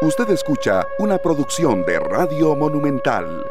Usted escucha una producción de Radio Monumental.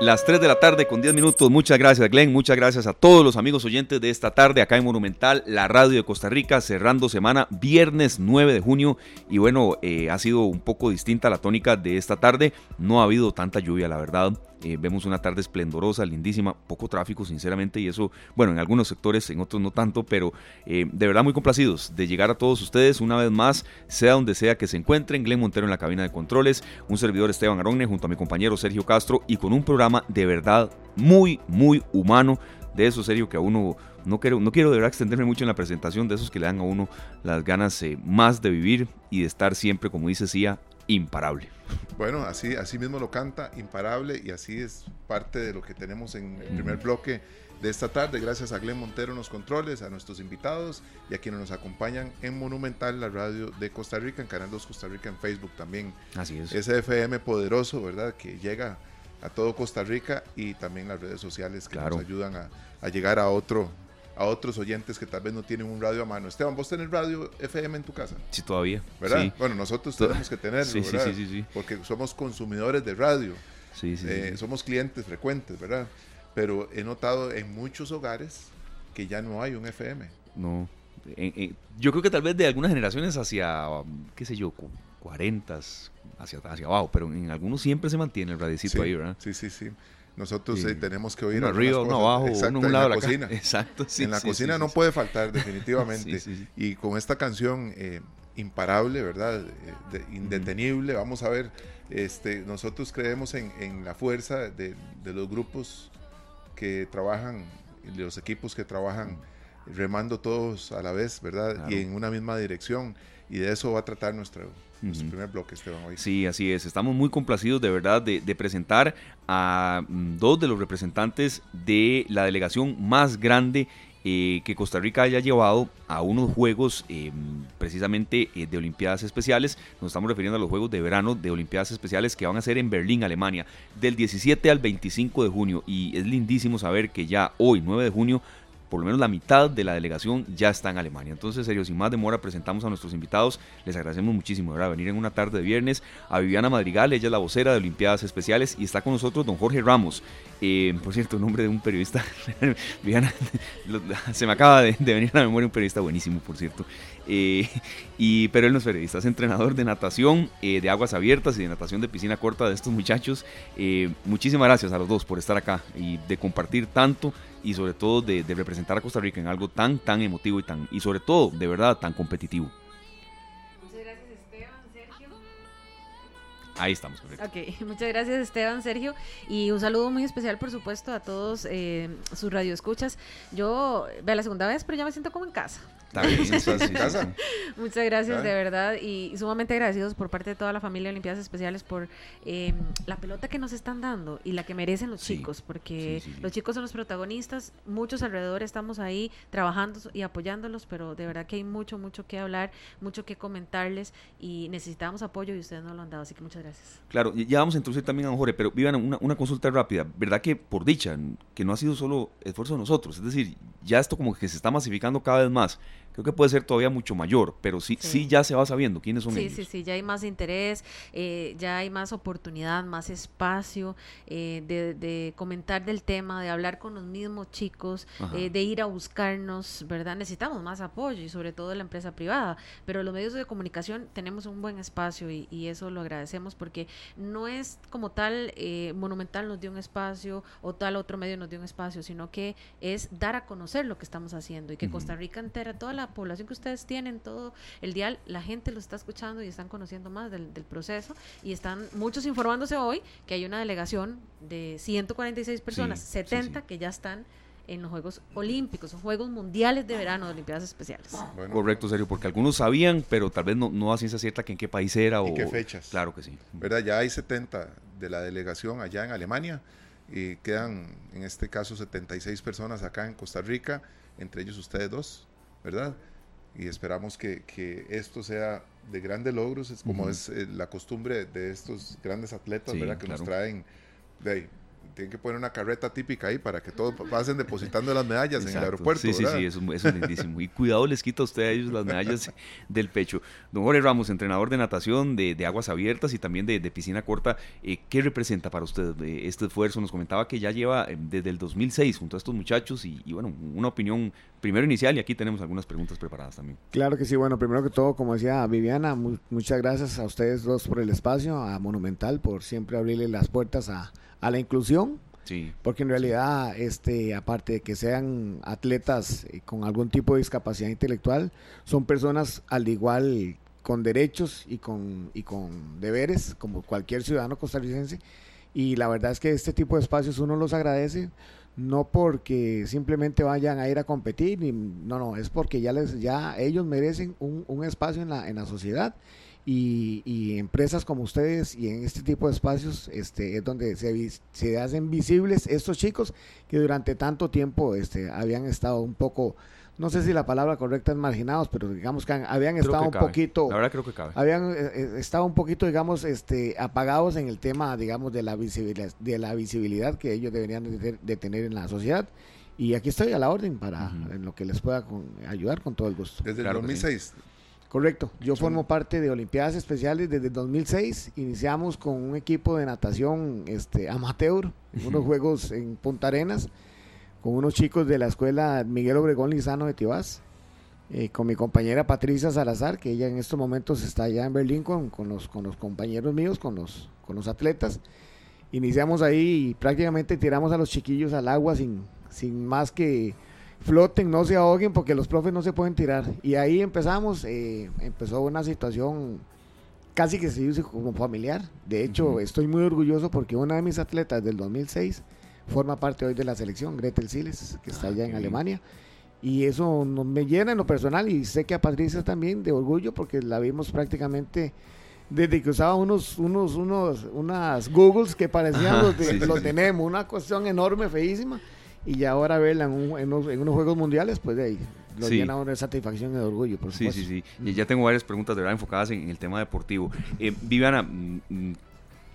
Las 3 de la tarde con 10 minutos. Muchas gracias, Glenn. Muchas gracias a todos los amigos oyentes de esta tarde acá en Monumental, la radio de Costa Rica, cerrando semana, viernes 9 de junio. Y bueno, eh, ha sido un poco distinta la tónica de esta tarde. No ha habido tanta lluvia, la verdad. Eh, vemos una tarde esplendorosa, lindísima, poco tráfico, sinceramente, y eso, bueno, en algunos sectores, en otros no tanto, pero eh, de verdad muy complacidos de llegar a todos ustedes una vez más, sea donde sea que se encuentren. Glenn Montero en la cabina de controles, un servidor Esteban Aronne junto a mi compañero Sergio Castro y con un programa de verdad muy, muy humano. De eso, serio, que a uno no quiero, no quiero de verdad extenderme mucho en la presentación, de esos que le dan a uno las ganas eh, más de vivir y de estar siempre, como dice Cia, imparable. Bueno, así, así mismo lo canta, imparable, y así es parte de lo que tenemos en el primer bloque de esta tarde. Gracias a Glenn Montero en los controles, a nuestros invitados y a quienes nos acompañan en Monumental, la radio de Costa Rica, en Canal 2 Costa Rica, en Facebook también. Así es. Ese FM poderoso, ¿verdad? Que llega a todo Costa Rica y también las redes sociales que nos ayudan a, a llegar a otro a otros oyentes que tal vez no tienen un radio a mano. Esteban, ¿vos tenés radio FM en tu casa? Sí, todavía. ¿Verdad? Bueno, nosotros tenemos que tenerlo, sí, ¿verdad? Sí, sí, Porque somos consumidores de radio. Sí, sí, eh, Somos clientes frecuentes, ¿verdad? Pero he notado en muchos hogares que ya no hay un FM. No. yo creo que tal vez de algunas generaciones hacia, qué sé yo, 40, hacia, hacia abajo, pero en algunos siempre se mantiene el radicito ahí, ¿verdad? Sí, sí, sí. Nosotros eh, tenemos que oír uno arriba, uno abajo, uno un lado en la cocina. Exacto, sí, En la cocina no puede faltar, definitivamente. y con esta canción eh, imparable, ¿verdad? Eh, indetenible, vamos a ver. Este, nosotros creemos en, la fuerza de, los grupos que trabajan, de los equipos que trabajan remando todos a la vez, ¿verdad? Y en una misma dirección. Y de eso va a tratar nuestro, nuestro primer bloque, Esteban, hoy. Sí, así es. Estamos muy complacidos de verdad de, presentar a mm, dos de los representantes de la delegación más grande eh, que Costa Rica haya llevado a unos Juegos eh, precisamente eh, de Olimpiadas Especiales. Nos estamos refiriendo a los Juegos de Verano de Olimpiadas Especiales que van a ser en Berlín, Alemania, del 17 al 25 de junio. Y es lindísimo saber que ya hoy, 9 de junio, por lo menos la mitad de la delegación ya está en Alemania. Entonces, serio, sin más demora, presentamos a nuestros invitados. Les agradecemos muchísimo, ¿verdad? Venir en una tarde de viernes a Viviana Madrigal, ella es la vocera de Olimpiadas Especiales y está con nosotros don Jorge Ramos. Eh, por cierto, nombre de un periodista. Viviana, se me acaba de, venir a la memoria un periodista buenísimo, por cierto. Eh, y, pero él no es periodista, es entrenador de natación, eh, de aguas abiertas y de natación de piscina corta de estos muchachos. muchísimas gracias a los dos por estar acá y de compartir tanto y sobre todo de, representar a Costa Rica en algo tan, tan emotivo y, tan, y sobre todo, de verdad, tan competitivo. Ahí estamos, correcto. Ok, muchas gracias Esteban, Sergio. Y un saludo muy especial, por supuesto, a todos eh, sus radioescuchas. Yo, vea la segunda vez, pero ya me siento como en casa. Muchas gracias, de verdad, y, sumamente agradecidos por parte de toda la familia de Olimpiadas Especiales por eh, la pelota que nos están dando y la que merecen los chicos, porque los chicos son los protagonistas, muchos alrededor estamos ahí trabajando y apoyándolos, pero de verdad que hay mucho, mucho que hablar, mucho que comentarles y necesitamos apoyo y ustedes no lo han dado, así que muchas gracias. Claro, ya vamos a introducir también a Jorge, pero vivan una, una consulta rápida, ¿verdad que por dicha, que no ha sido solo esfuerzo de nosotros, es decir, ya esto como que se está masificando cada vez más? Creo que puede ser todavía mucho mayor, pero sí, sí, ya se va sabiendo quiénes son ellos. Sí, sí, sí, ya hay más interés, eh, ya hay más oportunidad, más espacio eh, de, comentar del tema, de hablar con los mismos chicos, eh, de ir a buscarnos, ¿verdad? Necesitamos más apoyo y sobre todo de la empresa privada, pero los medios de comunicación tenemos un buen espacio y, y eso lo agradecemos porque no es como tal Monumental nos dio un espacio o tal otro medio nos dio un espacio, sino que es dar a conocer lo que estamos haciendo y que Costa Rica entera, toda la población que ustedes tienen, todo el día, la gente lo está escuchando y están conociendo más del, proceso y están muchos informándose hoy que hay una delegación de 146 personas, 70 que ya están en los Juegos Olímpicos, son Juegos Mundiales de Verano de Olimpiadas Especiales. Correcto, serio, porque algunos sabían, pero tal vez no, no a ciencia cierta que en qué país era o qué fechas. Claro que sí. ¿Verdad? Ya hay 70 de la delegación allá en Alemania y quedan en este caso 76 personas acá en Costa Rica, entre ellos ustedes dos. ¿Verdad? Y esperamos que, que esto sea de grandes logros, es como es eh, la costumbre de estos grandes atletas, ¿verdad? Que nos traen de tienen que poner una carreta típica ahí para que todos pasen depositando las medallas en el aeropuerto. Sí, sí, sí, eso, es lindísimo. Y cuidado les quita a usted a ellos las medallas del pecho. Don Jorge Ramos, entrenador de natación, de, aguas abiertas y también de, piscina corta, eh, ¿qué representa para usted eh, este esfuerzo? Nos comentaba que ya lleva eh, desde el 2006 junto a estos muchachos y, bueno, una opinión primero inicial y aquí tenemos algunas preguntas preparadas también. Claro que sí, bueno, primero que todo, como decía Viviana, muchas gracias a ustedes dos por el espacio, a Monumental por siempre abrirle las puertas a, a la inclusión porque en realidad, este, aparte de que sean atletas eh, con algún tipo de discapacidad intelectual, son personas al igual con derechos y con, y con deberes, como cualquier ciudadano costarricense. Y la verdad es que este tipo de espacios uno los agradece, no porque simplemente vayan a ir a competir, no, no, es porque ya, les, ya ellos merecen un, un espacio en la, en la sociedad y, empresas como ustedes y en este tipo de espacios este, es donde se, se hacen visibles estos chicos que durante tanto tiempo este, habían estado un poco, no sé si la palabra correcta es marginados, pero digamos que habían estado un poquito, la verdad creo que cabe. habían eh, eh, estado un poquito, digamos, este, apagados en el tema, digamos, de la visibilidad, de la visibilidad que ellos deberían de, tener en la sociedad. Y aquí estoy a la orden para en lo que les pueda ayudar con todo el gusto. Desde el 2006. Correcto, yo formo parte de Olimpiadas Especiales desde 2006. Iniciamos con un equipo de natación este, amateur, unos juegos en Punta Arenas, con unos chicos de la escuela Miguel Obregón Lizano de Tibás, eh, con mi compañera Patricia Salazar, que ella en estos momentos está allá en Berlín con, los, con los compañeros míos, con los, con los atletas. Iniciamos ahí y prácticamente tiramos a los chiquillos al agua sin, sin más que floten, no se ahoguen porque los profes no se pueden tirar. Y ahí empezamos, eh, empezó una situación casi que se dice como familiar. De hecho, estoy muy orgulloso porque una de mis atletas del 2006 forma parte hoy de la selección, Gretel Siles, que está ah, allá en Alemania. Y eso me llena en lo personal y sé que a Patricia también de orgullo porque la vimos prácticamente desde que usaba unos, unos, unos, unas Googles que parecían los de, lo tenemos, una cuestión enorme, feísima y ya ahora verla en, en, unos, Juegos Mundiales, pues de ahí lo llena de satisfacción y de orgullo, por supuesto. Sí, sí, sí. Y ya tengo varias preguntas de verdad enfocadas en, el tema deportivo. Eh, Viviana, mm, mm,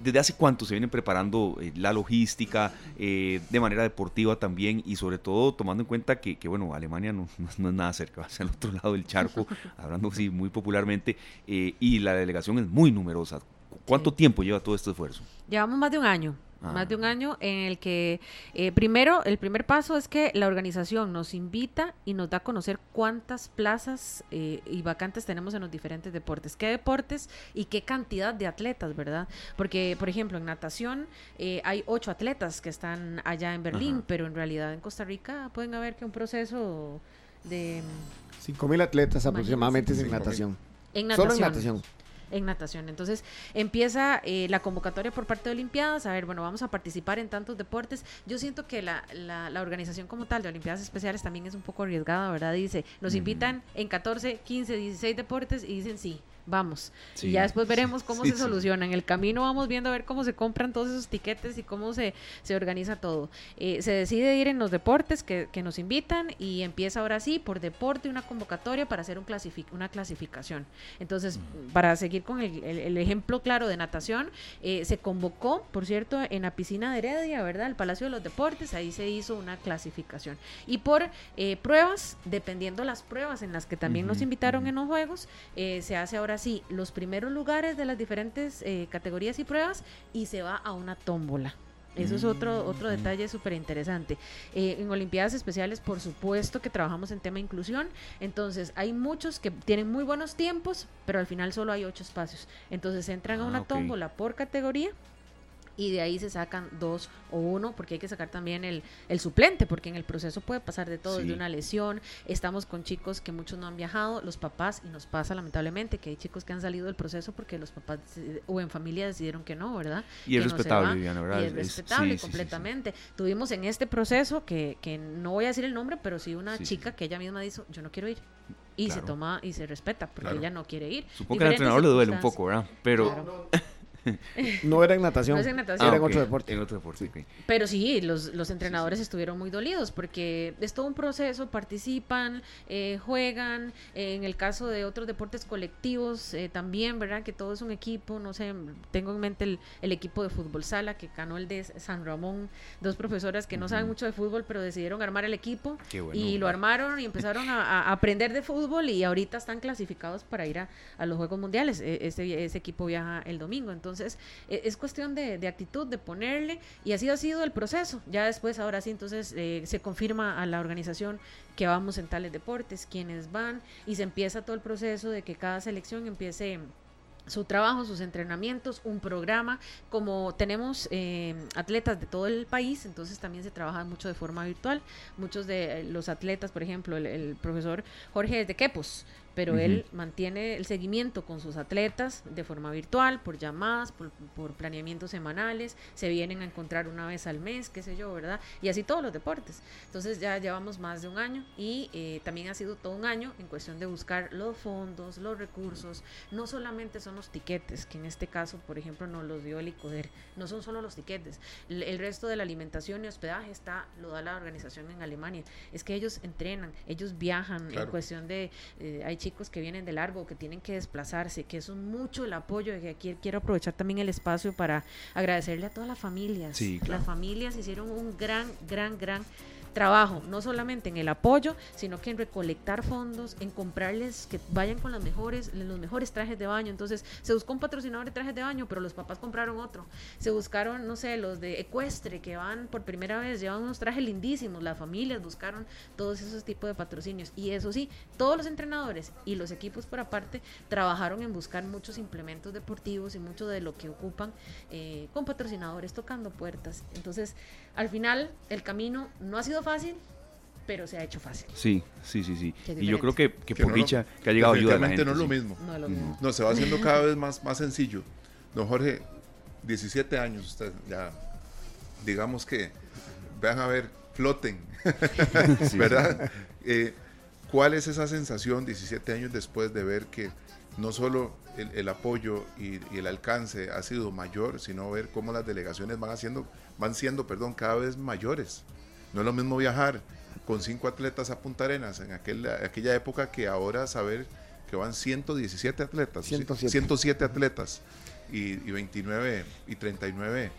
¿desde hace cuánto se viene preparando eh, la logística eh, de manera deportiva también y sobre todo tomando en cuenta que, que bueno, Alemania no, no, es nada cerca, va hacia el otro lado del charco, hablando así muy popularmente, y la delegación es muy numerosa. ¿Cuánto tiempo lleva todo este esfuerzo? Llevamos más de un año más de un año en el que eh, primero, el primer paso es que la organización nos invita y nos da a conocer cuántas plazas eh, y vacantes tenemos en los diferentes deportes, qué deportes y qué cantidad de atletas, ¿verdad? Porque, por ejemplo, en natación eh, hay ocho atletas que están allá en Berlín, pero en realidad en Costa Rica pueden haber que un proceso de... Cinco mil atletas aproximadamente en natación. En natación. Solo en natación en natación. Entonces empieza eh, la convocatoria por parte de Olimpiadas, a ver, bueno, vamos a participar en tantos deportes. Yo siento que la, la, organización como tal de Olimpiadas Especiales también es un poco arriesgada, ¿verdad? Dice, nos invitan en 14, 15, 16 deportes y dicen sí, vamos. y ya después veremos cómo se soluciona. En el camino vamos viendo a ver cómo se compran todos esos tiquetes y cómo se, se organiza todo. Eh, se decide ir en los deportes que, que, nos invitan y empieza ahora sí por deporte una convocatoria para hacer un una clasificación. Entonces, para seguir con el, el, ejemplo claro de natación, eh, se convocó, por cierto, en la piscina de Heredia, ¿verdad? El Palacio de los Deportes, ahí se hizo una clasificación. Y por eh, pruebas, dependiendo las pruebas en las que también nos invitaron en los Juegos, se hace ahora sí los primeros lugares de las diferentes eh, categorías y pruebas y se va a una tómbola. Eso es otro, otro mm. detalle súper interesante. Eh, en Olimpiadas Especiales, por supuesto que trabajamos en tema inclusión. Entonces, hay muchos que tienen muy buenos tiempos, pero al final solo hay ocho espacios. Entonces, entran a ah, una tómbola por categoría y de ahí se sacan dos o uno, porque hay que sacar también el, el suplente, porque en el proceso puede pasar de todo, de una lesión. Estamos con chicos que muchos no han viajado, los papás, y nos pasa lamentablemente que hay chicos que han salido del proceso porque los papás o en familia decidieron que no, ¿verdad? Y es respetable, ¿verdad? Y es respetable completamente. Tuvimos en este proceso, que, que no voy a decir el nombre, pero sí una chica que ella misma dijo, yo no quiero ir y se toma y se respeta porque ella no quiere ir. Supongo que al entrenador le duele un poco, ¿verdad? Pero no era en natación. No es en natación. era en Ah, otro ok, deporte. En otro deporte. Pero sí, los, los entrenadores estuvieron muy dolidos porque es todo un proceso, participan, eh, juegan, eh, en el caso de otros deportes colectivos eh, también, ¿verdad? Que todo es un equipo, no sé, tengo en mente el, el equipo de fútbol sala que ganó el de San Ramón, dos profesoras que no saben mucho de fútbol, pero decidieron armar el equipo Qué bueno, y lo armaron y empezaron a, a aprender de fútbol y ahorita están clasificados para ir a, a los Juegos Mundiales. E- Ese, ese equipo viaja el domingo, entonces e- es cuestión de, de actitud, de ponerle y así ha sido el proceso. Ya después, ahora sí, entonces eh, se confirma a la organización que vamos en tales deportes, quienes van y se empieza todo el proceso de que cada selección empiece su trabajo, sus entrenamientos, un programa. Como tenemos eh, atletas de todo el país, entonces también se trabaja mucho de forma virtual. Muchos de eh, los atletas, por ejemplo, el, el profesor Jorge es de Quepos, pero él mantiene el seguimiento con sus atletas de forma virtual, por llamadas, por, por planeamientos semanales, se vienen a encontrar una vez al mes, qué sé yo, ¿verdad? Y así todos los deportes. Entonces ya llevamos más de un año y eh, también ha sido todo un año en cuestión de buscar los fondos, los recursos. No solamente son los tiquetes, que en este caso, por ejemplo, nos los dio el ICODER, no son solo los tiquetes. El, el resto de la alimentación y hospedaje está, lo da la organización en Alemania. Es que ellos entrenan, ellos viajan en Claro. cuestión de, eh, hay chicos que vienen de largo, que tienen que desplazarse, que es un mucho el apoyo. Y aquí quiero aprovechar también el espacio para agradecerle a todas las familias. Sí, claro. Las familias hicieron un gran, gran, gran trabajo, no solamente en el apoyo, sino que en recolectar fondos, en comprarles que vayan con las mejores, los mejores trajes de baño. Entonces, se buscó un patrocinador de trajes de baño, pero los papás compraron otro. Se buscaron, no sé, los de ecuestre que van por primera vez, llevan unos trajes lindísimos, las familias buscaron todos esos tipos de patrocinios. Y eso sí, todos los entrenadores y los equipos por aparte trabajaron en buscar muchos implementos deportivos y mucho de lo que ocupan eh, con patrocinadores tocando puertas. Entonces, al final, el camino no ha sido fácil, pero se ha hecho fácil. Sí, sí, sí, sí. Y yo creo que, que no por lo- dicha que ha llegado ayuda de la gente. no es lo sí. mismo. No es lo Ujú. mismo. No, se va haciendo cada vez más, más sencillo. Don Jorge, 17 años, usted ya, digamos que, vean a ver, floten, Sí, ¿verdad? Eh, ¿Cuál es esa sensación 17 años después de ver que no solo el, el apoyo y, y el alcance ha sido mayor, sino ver cómo las delegaciones van, haciendo, van siendo perdón, cada vez mayores? No es lo mismo viajar con cinco atletas a Punta Arenas en aquel, aquella época que ahora saber que van 117 atletas, 107. 107 atletas y, y 29 y 39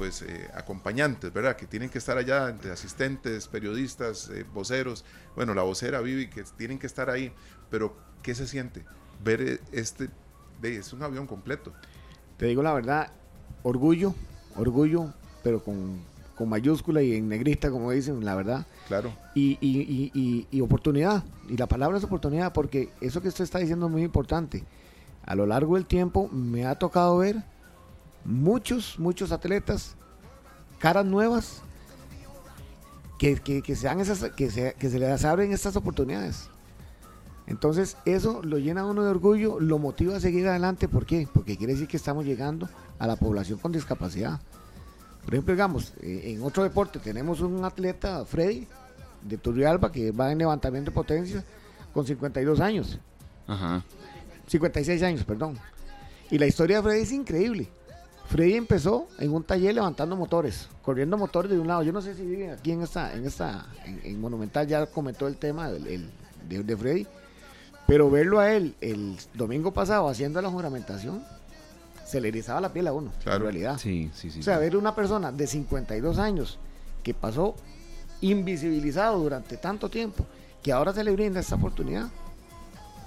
pues eh, acompañantes, ¿verdad? Que tienen que estar allá entre asistentes, periodistas, eh, voceros, bueno, la vocera Vivi, que tienen que estar ahí, pero ¿qué se siente? Ver eh, este, es un avión completo. Te digo la verdad, orgullo, orgullo, pero con, con mayúscula y en negrita, como dicen, la verdad. Claro, Y, y, y, y- oportunidad. Y la palabra es oportunidad, porque eso que usted está diciendo es muy importante. A lo largo del tiempo me ha tocado ver muchos, muchos atletas, caras nuevas, que, que, que, se, dan esas, que, se, que se les abren estas oportunidades. Entonces eso lo llena a uno de orgullo, lo motiva a seguir adelante. ¿Por qué? Porque quiere decir que estamos llegando a la población con discapacidad. Por ejemplo, digamos, eh, en otro deporte tenemos un atleta, Freddy, de Turrialba, que va en levantamiento de potencia con 52 años. Ajá. 56 años, perdón. Y la historia de Freddy es increíble. Freddy empezó en un taller levantando motores, corriendo motores de un lado. Yo no sé si viven aquí en esta, en esta, en, en Monumental ya comentó el tema del- el- de, de Freddy, pero verlo a él el domingo pasado haciendo la juramentación, se le erizaba la piel a uno, Claro. en realidad. Sí, sí, sí. O sea, sí. ver una persona de 52 años que pasó invisibilizado durante tanto tiempo, que ahora se le brinda esta oportunidad,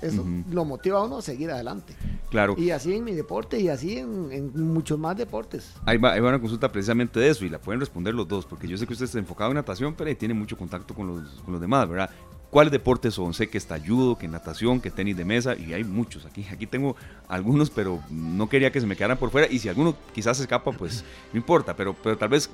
eso lo motiva a uno a seguir adelante. Claro. Y así en mi deporte y así en, en muchos más deportes. Ahí va, ahí va una consulta precisamente de eso y la pueden responder los dos, porque yo sé que usted está enfocado en natación, pero ahí tiene mucho contacto con los, con los demás, ¿verdad? ¿Cuáles deportes son? Sé que está judo, que natación, que tenis de mesa, y hay muchos aquí. Aquí tengo algunos, pero no quería que se me quedaran por fuera, y si alguno quizás se escapa, pues no importa, pero, pero tal vez,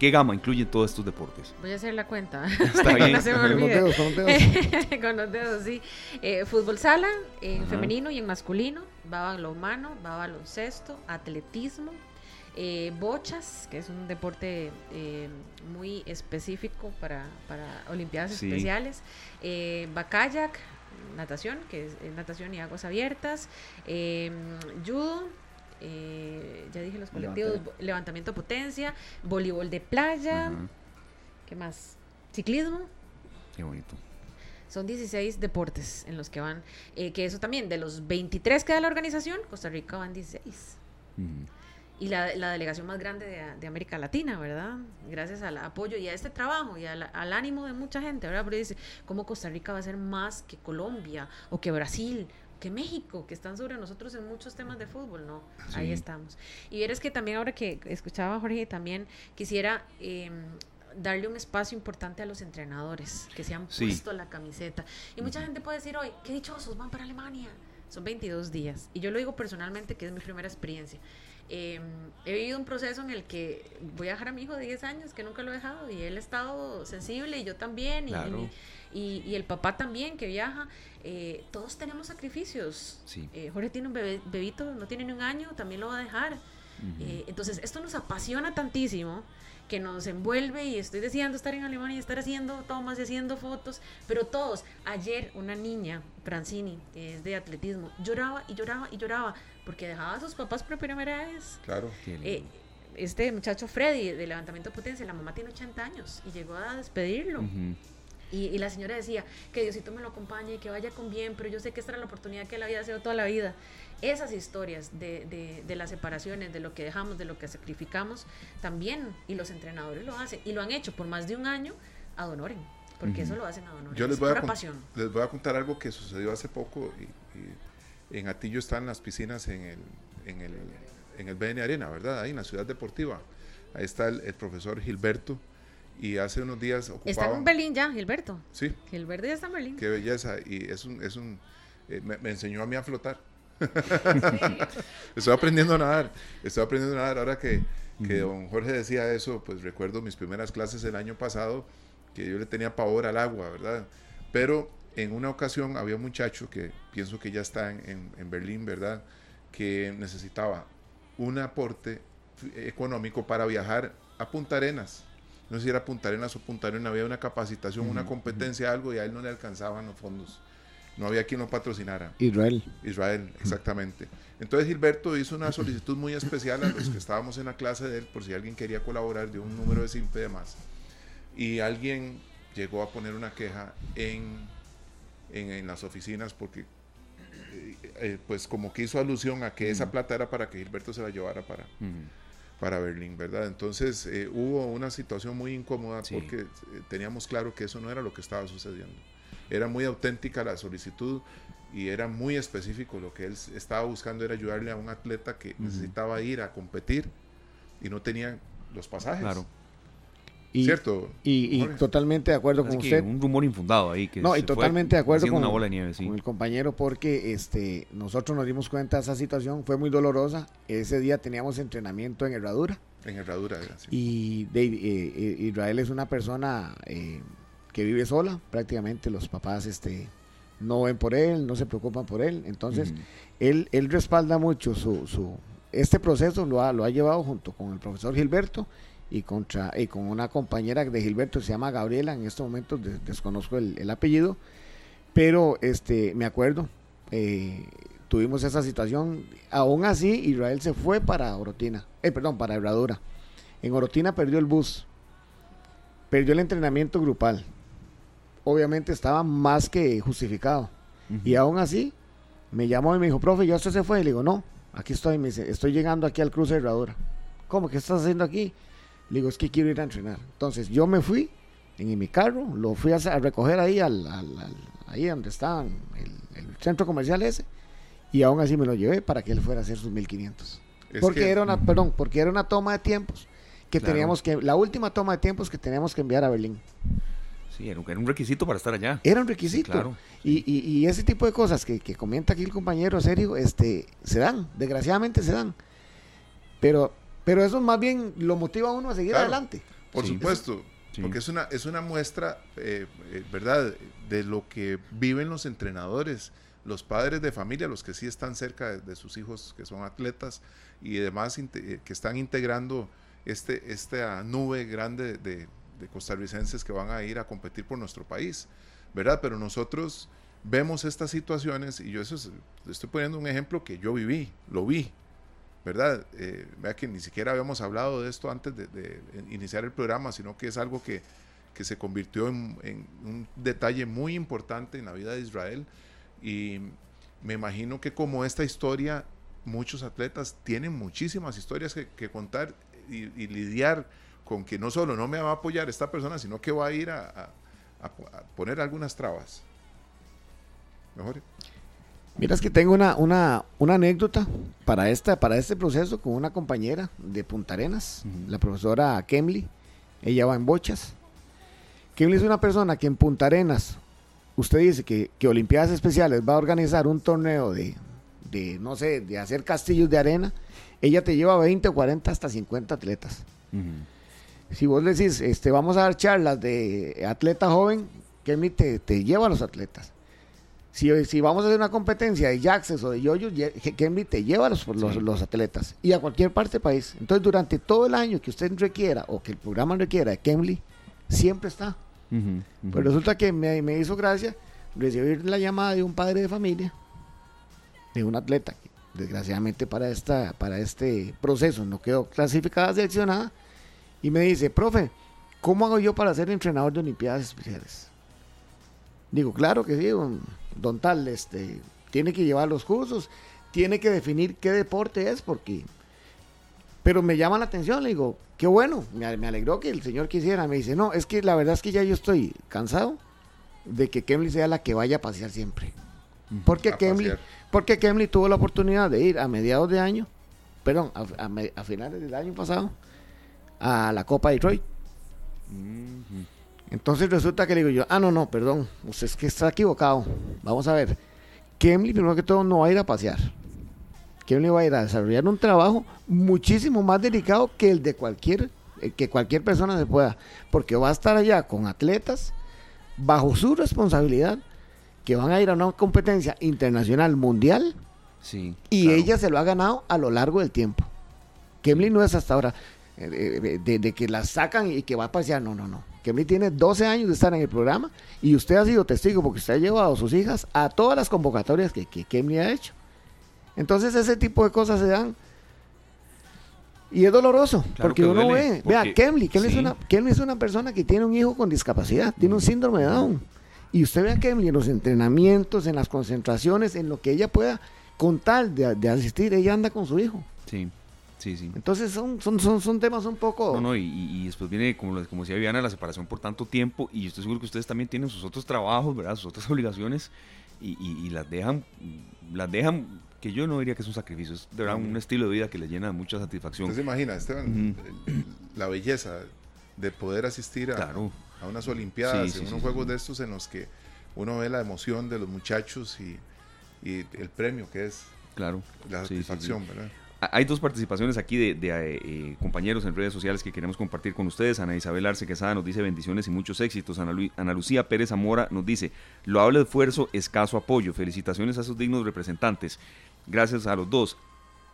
¿qué gama incluyen todos estos deportes? Voy a hacer la cuenta. Está Para que bien. no se me Con los dedos, con los dedos. con los dedos, sí. Eh, fútbol sala, en Ajá. femenino y en masculino. Va balonmano, va baloncesto, atletismo, eh, bochas, que es un deporte eh, muy específico para, para Olimpiadas Sí. especiales. Eh, natación, que es eh, natación y aguas abiertas. eh, judo. ya dije los colectivos, levantamiento potencia, voleibol de playa, ¿qué más? Ciclismo. Qué bonito. Son 16 deportes en los que van, que eso también, de los 23 que da la organización, Costa Rica van 16. Y la, delegación más grande de, América Latina, ¿verdad? Gracias al apoyo y a este trabajo y al, ánimo de mucha gente, ¿verdad? Porque dice, ¿cómo Costa Rica va a ser más que Colombia o que Brasil que México, que están sobre nosotros en muchos temas de fútbol, ¿no? Ahí estamos. Y eres que también ahora que escuchaba a Jorge, también quisiera em, darle un espacio importante a los entrenadores que se han puesto la camiseta. Y mucha gente puede decir hoy, qué dichosos, van para Alemania. Son 22 días. Y yo lo digo personalmente que es mi primera experiencia. Em, he vivido un proceso en el que voy a dejar a mi hijo de 10 años, que nunca lo he dejado, y él ha estado sensible, y yo también, y, y, el papá también, que viaja. Eh, todos tenemos sacrificios. Eh, Jorge tiene un bebito, no tiene ni un año, también lo va a dejar. Eh, entonces, esto nos apasiona tantísimo que nos envuelve y estoy deseando estar en Alemania y estar haciendo tomas y haciendo fotos, pero todos, ayer una niña, Francini, que es de atletismo, lloraba y lloraba y lloraba porque dejaba a sus papás por primera vez. Claro. Eh, este muchacho Freddy de levantamiento de potencia, la mamá tiene 80 años y llegó a despedirlo. y, la señora decía que Diosito me lo acompañe y que vaya con bien, pero yo sé que esta era la oportunidad que él había sido toda la vida. Esas historias de, de, de, las separaciones, de lo que dejamos, de lo que sacrificamos, también, y los entrenadores lo hacen, y lo han hecho por más de un año, a Donoren, porque eso lo hacen a Donoren. Yo les voy, a les voy a contar algo que sucedió hace poco y en Atillo están las piscinas en el, en el, en el BN Arena, ¿verdad? Ahí en la ciudad deportiva. Ahí está el, profesor Gilberto y hace unos días ocupaba... Está en Berlín ya, Gilberto. Sí. Gilberto ya está en Berlín. Qué belleza. Y es un... Es un eh, me, enseñó a mí a flotar. Estoy aprendiendo a nadar. Estoy aprendiendo a nadar. Ahora que, que don Jorge decía eso, pues recuerdo mis primeras clases el año pasado, que yo le tenía pavor al agua, ¿verdad? Pero en una ocasión había un muchacho que pienso que ya está en, en, Berlín, ¿verdad? Que necesitaba un aporte económico para viajar a Punta Arenas. No sé si era Punta Arenas o Punta Arenas, había una capacitación, una competencia, algo, y a él no le alcanzaban los fondos. No había quien lo patrocinara. Israel. Israel, exactamente. Entonces Gilberto hizo una solicitud muy especial a los que estábamos en la clase de él, por si alguien quería colaborar de un número de simple de más. Y alguien llegó a poner una queja en en, las oficinas porque eh, eh, pues como que hizo alusión a que esa plata era para que Gilberto se la llevara para, para Berlín, ¿verdad? Entonces eh, hubo una situación muy incómoda porque teníamos claro que eso no era lo que estaba sucediendo. Era muy auténtica la solicitud y era muy específico. Lo que él estaba buscando era ayudarle a un atleta que necesitaba ir a competir y no tenía los pasajes. Claro. Y, ¿Cierto? Y, totalmente de acuerdo con usted. Un rumor infundado ahí. Que no, y totalmente de acuerdo con, el compañero porque este, nosotros nos dimos cuenta de esa situación, fue muy dolorosa. Ese día teníamos entrenamiento en Herradura. En Herradura, Y eh, eh, Israel es una persona eh, que vive sola, prácticamente los papás este, no ven por él, no se preocupan por él. Entonces, él, él respalda mucho su, su, este proceso, lo ha, lo ha llevado junto con el profesor Gilberto y, contra, y con una compañera de Gilberto, se llama Gabriela, en este momento desconozco el, apellido, pero este, me acuerdo, eh, tuvimos esa situación, aún así Israel se fue para Orotina, eh, perdón, para Herradura. En Orotina perdió el bus, perdió el entrenamiento grupal, obviamente estaba más que justificado, y aún así me llamó y me dijo, profe, ¿ya usted se fue? Y le digo, no, aquí estoy, me dice, estoy llegando aquí al cruce de Herradura. ¿Cómo? ¿Qué estás haciendo aquí? Le digo, es que quiero ir a entrenar. Entonces yo me fui en, mi carro, lo fui a, recoger ahí, al, ahí donde está el, centro comercial ese, y aún así me lo llevé para que él fuera a hacer sus 1500. porque era una, perdón, porque era una toma de tiempos que teníamos que, la última toma de tiempos que teníamos que enviar a Berlín. Sí, era un, requisito para estar allá. Era un requisito. claro. y, y, ese tipo de cosas que, que comenta aquí el compañero serio, este, se dan, desgraciadamente se dan. Pero pero eso más bien lo motiva a uno a seguir adelante. Por supuesto, porque es una, es una muestra, eh, eh, ¿verdad?, de lo que viven los entrenadores, los padres de familia, los que sí están cerca de, sus hijos que son atletas y demás eh, que están integrando este, esta nube grande de, de costarricenses que van a ir a competir por nuestro país, ¿verdad? Pero nosotros vemos estas situaciones y yo eso estoy poniendo un ejemplo que yo viví, lo vi, ¿verdad? Eh, vea que ni siquiera habíamos hablado de esto antes de, iniciar el programa, sino que es algo que, que se convirtió en, un detalle muy importante en la vida de Israel. Y me imagino que como esta historia, muchos atletas tienen muchísimas historias que, contar y, lidiar con que no solo no me va a apoyar esta persona, sino que va a ir a, poner algunas trabas. Mejor. Miras que tengo una, una, una, anécdota para, esta, para este proceso con una compañera de Punta Arenas, la profesora Kemley. Ella va en bochas. Kemley es una persona que en Punta Arenas, usted dice que, que Olimpiadas Especiales va a organizar un torneo de, de, no sé, de hacer castillos de arena. Ella te lleva 20, 40, hasta 50 atletas. Si vos decís, este, vamos a dar charlas de atleta joven, Kemley te, te lleva a los atletas si, vamos a hacer una competencia de jaxes o de yoyos, Kemli te lleva a los, los, atletas y a cualquier parte del país. Entonces, durante todo el año que usted requiera o que el programa requiera de Kemli, siempre está. Pues resulta que me, me, hizo gracia recibir la llamada de un padre de familia, de un atleta que desgraciadamente para, esta, para este proceso no quedó clasificada, seleccionada, y me dice, profe, ¿cómo hago yo para ser entrenador de Olimpiadas Especiales? Digo, claro que sí, don tal, este, tiene que llevar los cursos, tiene que definir qué deporte es, porque... Pero me llama la atención, le digo, qué bueno, me, alegró que el señor quisiera. Me dice, no, es que la verdad es que ya yo estoy cansado de que Kemley sea la que vaya a pasear siempre. Porque Kemley, porque Kemley tuvo la oportunidad de ir a mediados de año, perdón, a, finales del año pasado, a la Copa Detroit. Entonces resulta que le digo yo, ah, no, no, perdón, usted es que está equivocado. Vamos a ver. Kemley, primero que todo, no va a ir a pasear. Kemley va a ir a desarrollar un trabajo muchísimo más delicado que el de cualquier, eh, que cualquier persona se pueda. Porque va a estar allá con atletas bajo su responsabilidad que van a ir a una competencia internacional mundial. Sí, y ella se lo ha ganado a lo largo del tiempo. Kemley no es hasta ahora eh, de, de, que la sacan y que va a pasear. No, no, no. Kemley tiene 12 años de estar en el programa y usted ha sido testigo porque usted ha llevado a sus hijas a todas las convocatorias que, que Kemley ha hecho. Entonces ese tipo de cosas se dan y es doloroso porque uno ve, vea, Kemley, Kemley, es una, es una persona que tiene un hijo con discapacidad, tiene un síndrome de Down. Y usted ve a Kemley en los entrenamientos, en las concentraciones, en lo que ella pueda, con tal de, de asistir, ella anda con su hijo. Sí. Sí, sí. Entonces son, son, son, son temas un poco... No, no, y, después viene, como, como decía Viviana, la separación por tanto tiempo y estoy seguro que ustedes también tienen sus otros trabajos, ¿verdad? Sus otras obligaciones y, y, las dejan, las dejan, que yo no diría que es un sacrificio, es de verdad un estilo de vida que le llena mucha satisfacción. Usted se imagina, Esteban, la belleza de poder asistir a, a unas Olimpiadas, en unos juegos de estos en los que uno ve la emoción de los muchachos y, y el premio que es claro. la satisfacción, ¿verdad? Hay dos participaciones aquí de, eh, eh, compañeros en redes sociales que queremos compartir con ustedes. Ana Isabel Arce Quesada nos dice bendiciones y muchos éxitos. Ana, Lucía Pérez Zamora nos dice loable esfuerzo, escaso apoyo. Felicitaciones a sus dignos representantes. Gracias a los dos.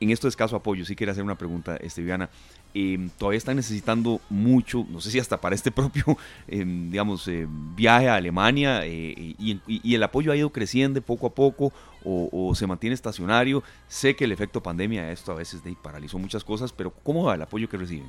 En esto escaso apoyo, sí quiero hacer una pregunta, Esteviana. Em, todavía están necesitando mucho, no sé si hasta para este propio, em, digamos, eh, viaje a Alemania y, y, el apoyo ha ido creciendo poco a poco o, se mantiene estacionario. Sé que el efecto pandemia esto a veces de, paralizó muchas cosas, pero ¿cómo va el apoyo que reciben?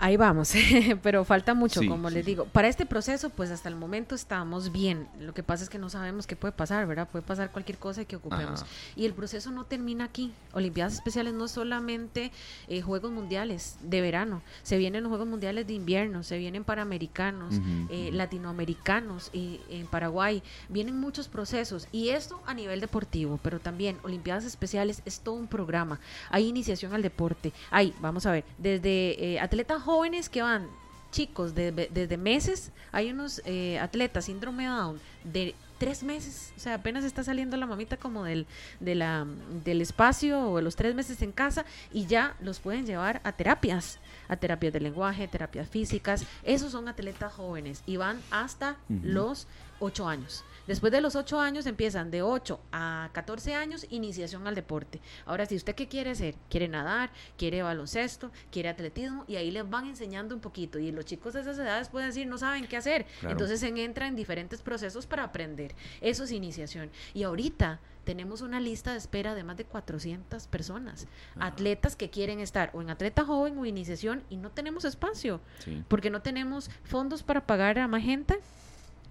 Ahí vamos, pero falta mucho, como les digo. Para este proceso, pues hasta el momento estamos bien. Lo que pasa es que no sabemos qué puede pasar, ¿verdad? Puede pasar cualquier cosa que ocupemos. Y el proceso no termina aquí. Olimpiadas Especiales no es solamente eh, Juegos Mundiales de verano. Se vienen los Juegos Mundiales de invierno, se vienen Panamericanos, eh, Latinoamericanos y en Paraguay. Vienen muchos procesos. Y esto a nivel deportivo, pero también Olimpiadas Especiales es todo un programa. Hay iniciación al deporte. Hay, vamos a ver, desde eh, atletas jóvenes que van, chicos, desde meses, hay unos eh, atletas síndrome Down de tres meses, o sea, apenas está saliendo la mamita como del, de la, del espacio o de los tres meses en casa y ya los pueden llevar a terapias, a terapias de lenguaje, terapias físicas, esos son atletas jóvenes y van hasta los ocho años. Después de los 8 años empiezan de 8 a 14 años, iniciación al deporte. Ahora, si usted qué quiere hacer, quiere nadar, quiere baloncesto, quiere atletismo, y ahí les van enseñando un poquito. Y los chicos de esas edades pueden decir, no saben qué hacer. Entonces se entra en diferentes procesos para aprender. Eso es iniciación. Y ahorita tenemos una lista de espera de más de 400 personas, atletas que quieren estar o en atleta joven o iniciación y no tenemos espacio, porque no tenemos fondos para pagar a más gente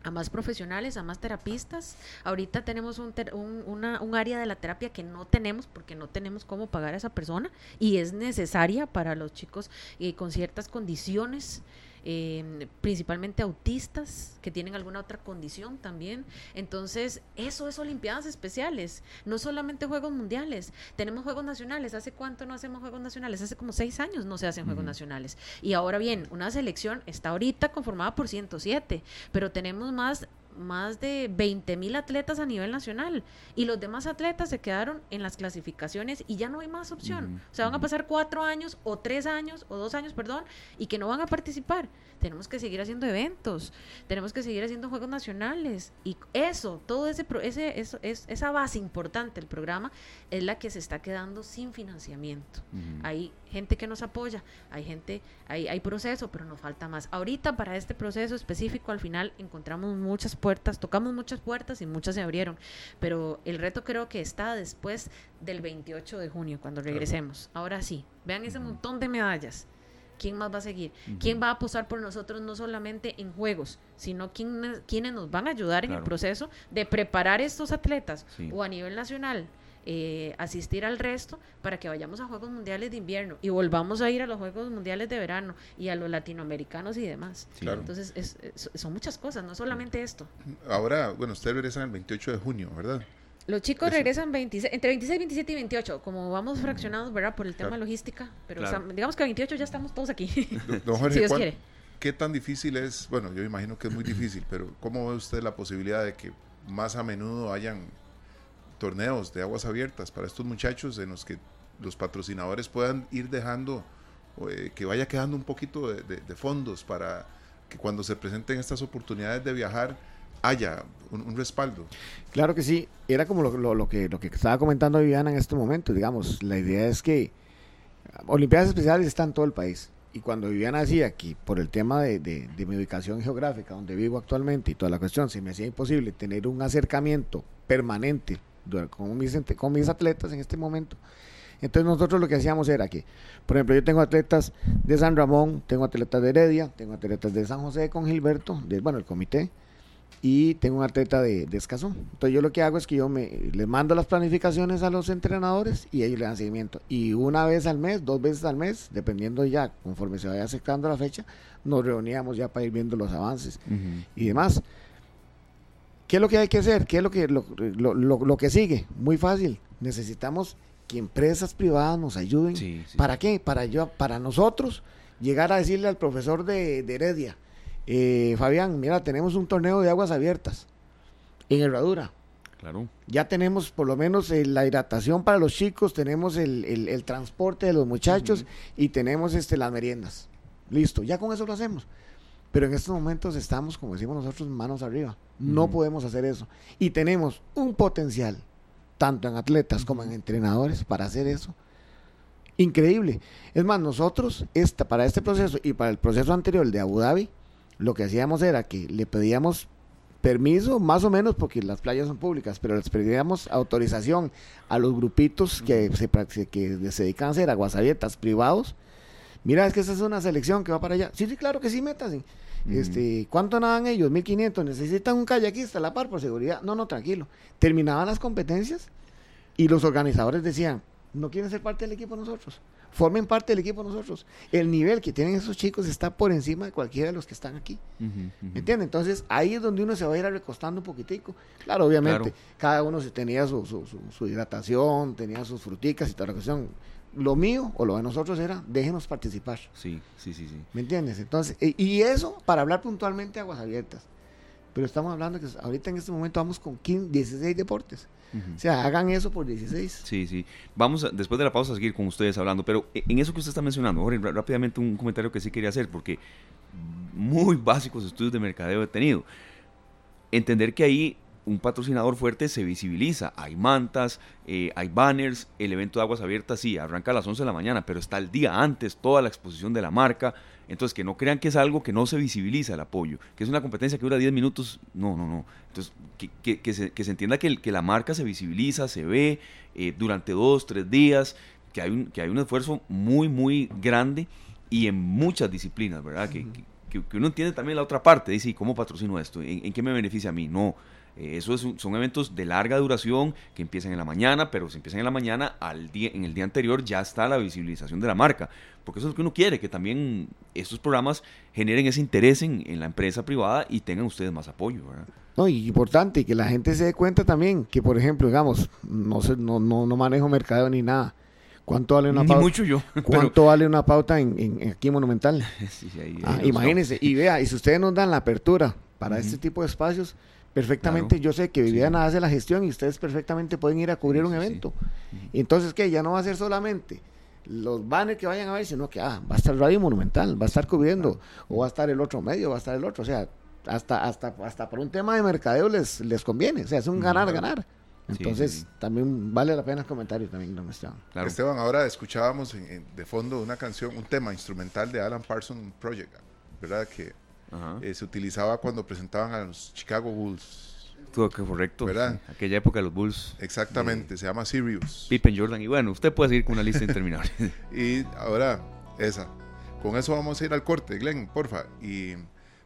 a más profesionales, a más terapistas. Ahorita tenemos un, un, área de la terapia que no tenemos porque no tenemos cómo pagar a esa persona y es necesaria para los chicos eh, con ciertas condiciones eh, principalmente autistas que tienen alguna otra condición también. Entonces, eso es Olimpiadas Especiales, no solamente Juegos Mundiales. Tenemos Juegos Nacionales. ¿Hace cuánto no hacemos Juegos Nacionales? Hace como seis años no se hacen Juegos Nacionales. Y ahora bien, una selección está ahorita conformada por 107, pero tenemos más más de 20 mil atletas a nivel nacional y los demás atletas se quedaron en las clasificaciones y ya no hay más opción. O sea, van a pasar cuatro años o tres años o dos años, perdón, y que no van a participar. Tenemos que seguir haciendo eventos, tenemos que seguir haciendo juegos nacionales y eso, todo ese, ese eso, es, esa base importante del programa es la que se está quedando sin financiamiento. Hay gente que nos apoya, hay gente, hay, hay proceso, pero nos falta más. Ahorita para este proceso específico al final encontramos muchas puertas, tocamos muchas puertas y muchas se abrieron, pero el reto creo que está después del 28 de junio, cuando regresemos. Ahora sí, vean ese montón de medallas. ¿Quién más va a seguir? ¿Quién va a apostar por nosotros no solamente en juegos, sino quién, quiénes nos van a ayudar en el proceso de preparar estos atletas o a nivel nacional? Eh, asistir al resto para que vayamos a Juegos Mundiales de invierno y volvamos a ir a los Juegos Mundiales de verano y a los latinoamericanos y demás. Entonces, son muchas cosas, no solamente esto. Ahora, bueno, ustedes regresan el 28 de junio, ¿verdad? Los chicos regresan 26, entre 26, 27 y 28, como vamos fraccionados, ¿verdad? Por el tema logística, pero digamos que 28 ya estamos todos aquí. si Dios quiere. ¿Qué tan difícil es? Bueno, yo imagino que es muy difícil, pero ¿cómo ve usted la posibilidad de que más a menudo hayan torneos de aguas abiertas para estos muchachos en los que los patrocinadores puedan ir dejando, eh, que vaya quedando un poquito de, fondos para que cuando se presenten estas oportunidades de viajar haya un, respaldo. Claro que sí, era como lo, lo, que, lo que estaba comentando Viviana en este momento, digamos, la idea es que Olimpiadas Especiales están en todo el país. Y cuando Viviana decía que por el tema de, de, de, mi ubicación geográfica, donde vivo actualmente y toda la cuestión, se me hacía imposible tener un acercamiento permanente con mis, con mis atletas en este momento. Entonces nosotros lo que hacíamos era que, por ejemplo, yo tengo atletas de San Ramón, tengo atletas de Heredia, tengo atletas de San José con Gilberto, de, bueno, el comité, y tengo un atleta de, de Escazón. Entonces yo lo que hago es que yo me les mando las planificaciones a los entrenadores y ellos le dan seguimiento. Y una vez al mes, dos veces al mes, dependiendo ya, conforme se vaya acercando la fecha, nos reuníamos ya para ir viendo los avances y demás. ¿Qué es lo que hay que hacer? ¿Qué es lo que, lo, lo, que sigue? Muy fácil. Necesitamos que empresas privadas nos ayuden. ¿Para qué? Para, yo, para nosotros llegar a decirle al profesor de, Heredia, eh, Fabián, mira, tenemos un torneo de aguas abiertas en Herradura. Claro. Ya tenemos por lo menos eh, la hidratación para los chicos, tenemos el, transporte de los muchachos y tenemos este, las meriendas. Listo, ya con eso lo hacemos. Pero en estos momentos estamos, como decimos nosotros, manos arriba. No podemos hacer eso. Y tenemos un potencial, tanto en atletas como en entrenadores, para hacer eso. Increíble. Es más, nosotros, esta, para este proceso y para el proceso anterior de Abu Dhabi, lo que hacíamos era que le pedíamos permiso, más o menos, porque las playas son públicas, pero les pedíamos autorización a los grupitos que se, que se dedican a hacer aguas abiertas privados Mira, es que esa es una selección que va para allá. Sí, sí, claro que sí, metas. Este, ¿Cuánto nadan ellos? 1500. Necesitan un kayakista a la par por seguridad. No, no, tranquilo. Terminaban las competencias y los organizadores decían, no quieren ser parte del equipo nosotros. Formen parte del equipo nosotros. El nivel que tienen esos chicos está por encima de cualquiera de los que están aquí. ¿Me entiendes? Entonces ahí es donde uno se va a ir recostando un poquitico. Claro, obviamente, cada uno se tenía su, su, su, hidratación, tenía sus fruticas y toda la cuestión lo mío o lo de nosotros era, déjenos participar. Sí, sí, sí, sí. ¿Me entiendes? Entonces, y eso para hablar puntualmente de aguas abiertas. Pero estamos hablando que ahorita en este momento vamos con 15, 16 deportes. O sea, hagan eso por 16. Sí, sí. Vamos después de la pausa a seguir con ustedes hablando, pero e, en eso que usted está mencionando, Jorge, rápidamente un comentario que sí quería hacer, porque muy básicos estudios de mercadeo he tenido. Entender que ahí un patrocinador fuerte se visibiliza. Hay mantas, eh, hay banners, el evento de aguas abiertas sí, arranca a las 11 de la mañana, pero está el día antes, toda la exposición de la marca. Entonces, que no crean que es algo que no se visibiliza el apoyo, que es una competencia que dura 10 minutos. No, no, no. Entonces, que, se, entienda que, que, la marca se visibiliza, se ve eh, durante dos, tres días, que hay, un, que hay un esfuerzo muy, muy grande y en muchas disciplinas, ¿verdad? que, uno entiende también la otra parte, dice, ¿cómo patrocino esto? ¿En, qué me beneficia a mí? No. Eh, eso son eventos de larga duración que empiezan en la mañana, pero si empiezan en la mañana, al día, en el día anterior ya está la visibilización de la marca. Porque eso es lo que uno quiere, que también estos programas generen ese interés en, la empresa privada y tengan ustedes más apoyo. No, y importante, que la gente se dé cuenta también que, por ejemplo, digamos, no, sé, no, no, no manejo mercado ni nada ¿Cuánto vale una pauta? mucho yo. ¿Cuánto vale una pauta en, aquí Monumental? Ah, imagínense. Y vea, y si ustedes nos dan la apertura para este tipo de espacios, perfectamente yo sé que Viviana hace la gestión y ustedes perfectamente pueden ir a cubrir un evento. Entonces, ¿qué? Ya no va a ser solamente los banners que vayan a ver, sino que ah, va a estar Radio Monumental, va a estar cubriendo, o va a estar el otro medio, va a estar el otro. O sea, hasta, hasta, hasta por un tema de mercadeo les, les conviene. O sea, es un ganar-ganar. Entonces, también vale la pena el comentario también, don Esteban. Esteban, ahora escuchábamos de fondo una canción, un tema instrumental de Alan Parsons Project, ¿verdad? Que eh, se utilizaba cuando presentaban a los Chicago Bulls. Correcto. ¿verdad? Aquella época de los Bulls. Exactamente, se llama Sirius. Pippen Jordan. Y bueno, usted puede seguir con una lista interminable. y ahora, esa. Con eso vamos a ir al corte, Glenn, porfa. Y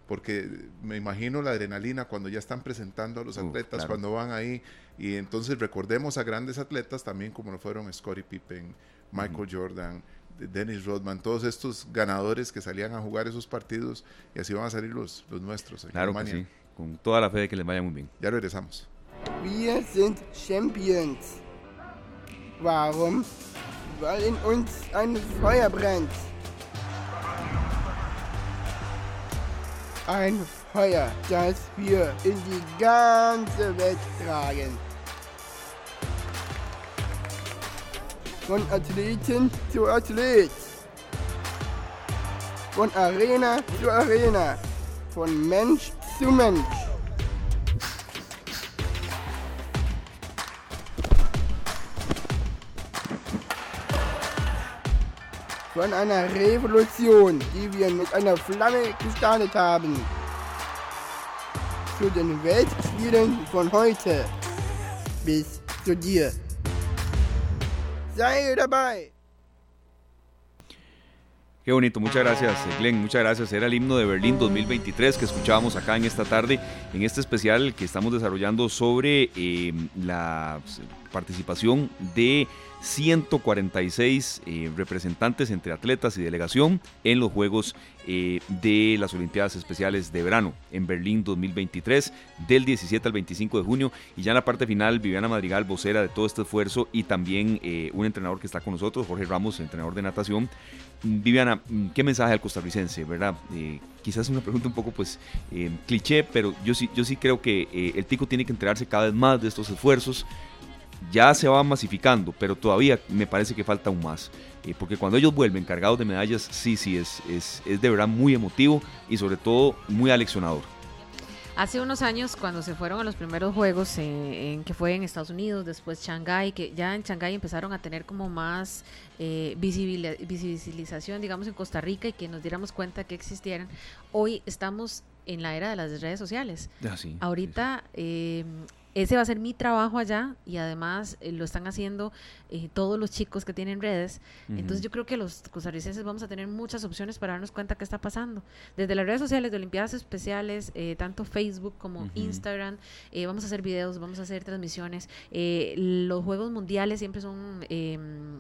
porque me imagino la adrenalina cuando ya están presentando a los atletas, cuando van ahí. Y entonces recordemos a grandes atletas también como lo fueron Scottie Pippen, Michael Jordan, Dennis Rodman, todos estos ganadores que salían a jugar esos partidos y así van a salir los, los nuestros. claro que sí, con toda la fe de que les vaya muy bien. Ya regresamos. Wir sind Champions. Warum? Weil in uns ein Feuer brennt. Ein Feuer, das wir in die ganze Welt tragen. Von Athleten zu Athlet. Von Arena zu Arena. Von Mensch zu Mensch. von einer Revolution, die wir mit einer Flamme gestartet haben. Zu den Weltspielen von heute bis zu dir. Qué bonito, muchas gracias Glenn, muchas gracias. Era el himno de Berlín 2023 que escuchábamos acá en esta tarde, en este especial que estamos desarrollando sobre eh, la participación de 146 eh, representantes entre atletas y delegación en los Juegos eh, de las Olimpiadas Especiales de Verano en Berlín 2023 del 17 al 25 de junio y ya en la parte final Viviana Madrigal, vocera de todo este esfuerzo y también eh, un entrenador que está con nosotros, Jorge Ramos, entrenador de natación. Viviana, ¿qué mensaje al costarricense, verdad? quizás una pregunta un poco pues cliché, pero yo sí, yo sí creo que el tico tiene que enterarse cada vez más de estos esfuerzos ya se va masificando, pero todavía me parece que falta aún más. Eh, porque cuando ellos vuelven cargados de medallas, sí, sí, es, es, es de verdad muy emotivo y sobre todo muy aleccionador. Hace unos años, cuando se fueron a los primeros juegos, eh, en que fue en Estados Unidos, después Shanghái, que ya en Shanghái empezaron a tener como más eh, visibilización, digamos, en Costa Rica y que nos diéramos cuenta que existieran. Hoy estamos en la era de las redes sociales. Ah, Ahorita Eh, ese va a ser mi trabajo allá y además eh, lo están haciendo eh, todos los chicos que tienen redes. Entonces yo creo que los costarricenses vamos a tener muchas opciones para darnos cuenta qué está pasando. Desde las redes sociales de Olimpiadas Especiales, eh, tanto Facebook como Instagram, vamos a hacer videos, vamos a hacer transmisiones. los Juegos Mundiales siempre son em,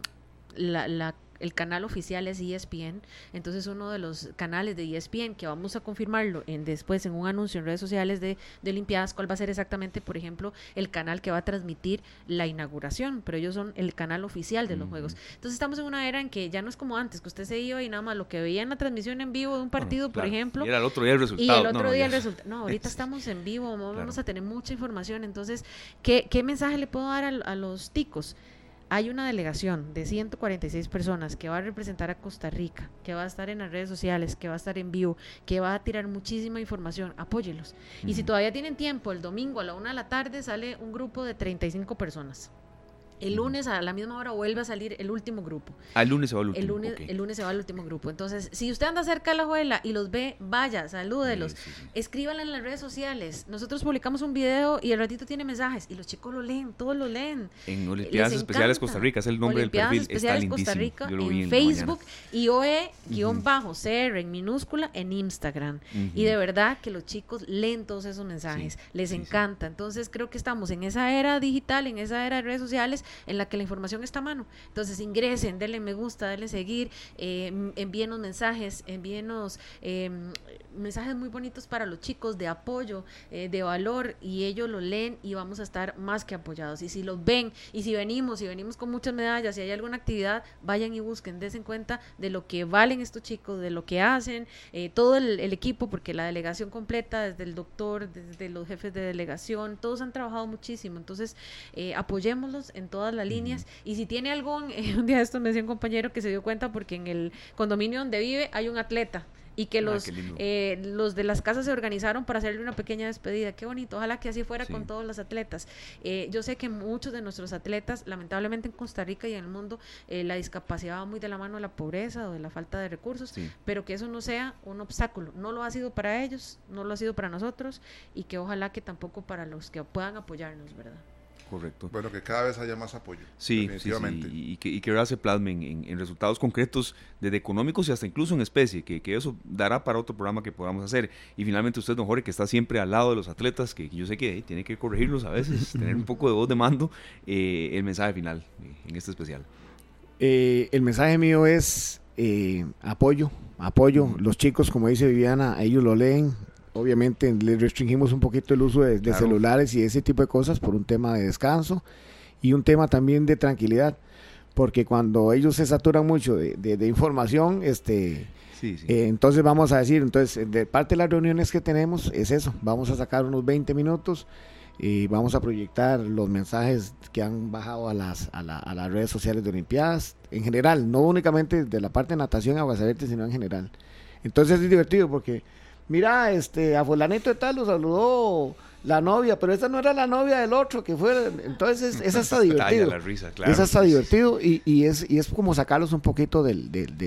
la, la el canal oficial es ESPN, entonces uno de los canales de ESPN que vamos a confirmarlo en después en un anuncio en redes sociales de, de Olimpiadas, cuál va a ser exactamente, por ejemplo, el canal que va a transmitir la inauguración, pero ellos son el canal oficial de los juegos. Entonces estamos en una era en que ya no es como antes, que usted se iba y nada más lo que veía en la transmisión en vivo de un partido, por ejemplo. Y era el otro día el resultado. Y el otro día el resultado. No, ahorita estamos en vivo, vamos a tener mucha información. Entonces, ¿qué, qué mensaje le puedo dar a, a los ticos? Hay una delegación de 146 personas que va a representar a Costa Rica, que va a estar en las redes sociales, que va a estar en vivo, que va a tirar muchísima información, apóyelos. Y si todavía tienen tiempo, el domingo a la una de la tarde sale un grupo de 35 personas. El lunes a la misma hora vuelve a salir el último grupo. Al lunes se va el último. El lunes, el lunes se va el último grupo. Entonces, si usted anda cerca de la juela y los ve, vaya, salúdelos. Escríbanle en las redes sociales. Nosotros publicamos un video y el ratito tiene mensajes y los chicos lo leen, todos lo leen. En Olimpiadas Especiales Costa Rica es el nombre del perfil. Especiales Costa Rica en, Facebook y OE-CR en minúscula en Instagram. Y de verdad que los chicos leen todos esos mensajes. Les encanta. Entonces, creo que estamos en esa era digital, en esa era de redes sociales en la que la información está a mano. Entonces ingresen, denle me gusta, denle seguir, eh, envíenos mensajes, envíenos em, mensajes muy bonitos para los chicos de apoyo, eh, de valor, y ellos lo leen y vamos a estar más que apoyados. Y si los ven, y si venimos, y venimos con muchas medallas, si hay alguna actividad, vayan y busquen, desen cuenta de lo que valen estos chicos, de lo que hacen, eh, todo el, el equipo, porque la delegación completa, desde el doctor, desde los jefes de delegación, todos han trabajado muchísimo. Entonces, apoyémoslos en todas las líneas. Y si tiene algún, un día de esto me decía un compañero que se dio cuenta porque en el condominio donde vive hay un atleta y que ah, los, eh, los de las casas se organizaron para hacerle una pequeña despedida. Qué bonito, ojalá que así fuera con todos los atletas. Eh, yo sé que muchos de nuestros atletas, lamentablemente en Costa Rica y en el mundo, eh, la discapacidad va muy de la mano de la pobreza o de la falta de recursos, pero que eso no sea un obstáculo. No lo ha sido para ellos, no lo ha sido para nosotros y que ojalá que tampoco para los que puedan apoyarnos, ¿verdad? Correcto. Bueno, que cada vez haya más apoyo. Sí, definitivamente. Y, que, y que ahora se plasmen en, resultados concretos, desde económicos y hasta incluso en especie, que, que, eso dará para otro programa que podamos hacer. Y finalmente usted, don Jorge, que está siempre al lado de los atletas, que yo sé que tiene que corregirlos a veces, tener un poco de voz de mando, eh, el mensaje final eh, en este especial. Eh, el mensaje mío es apoyo, apoyo. Los chicos, como dice Viviana, ellos lo leen, obviamente le restringimos un poquito el uso de, celulares y ese tipo de cosas por un tema de descanso y un tema también de tranquilidad, porque cuando ellos se saturan mucho de, información, este, eh, entonces vamos a decir, entonces de parte de las reuniones que tenemos es eso, vamos a sacar unos 20 minutos y vamos a proyectar los mensajes que han bajado a las, a, las redes sociales de Olimpiadas, en general, no únicamente de la parte de natación a Aguasarete, sino en general. Entonces es divertido porque mira, este, a fulanito de tal lo saludó la novia, pero esa no era la novia del otro que fue, entonces esa está divertido. La risa, claro. Esa está divertido y, y, es, y es como sacarlos un poquito del, del,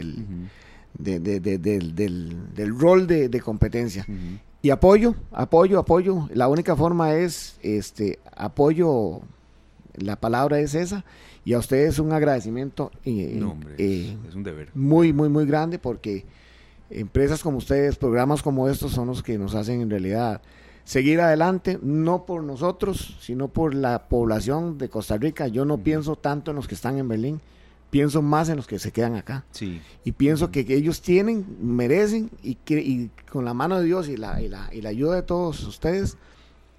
del, del, rol de, competencia. Y apoyo, apoyo, apoyo. La única forma es este apoyo, la palabra es esa. Y a ustedes un agradecimiento eh, eh, es un deber. muy, muy, muy grande porque empresas como ustedes, programas como estos son los que nos hacen en realidad seguir adelante, no por nosotros, sino por la población de Costa Rica. Yo no pienso tanto en los que están en Berlín, pienso más en los que se quedan acá. Sí. Y pienso que, ellos tienen, merecen y que y con la mano de Dios y la, y la, y la ayuda de todos ustedes,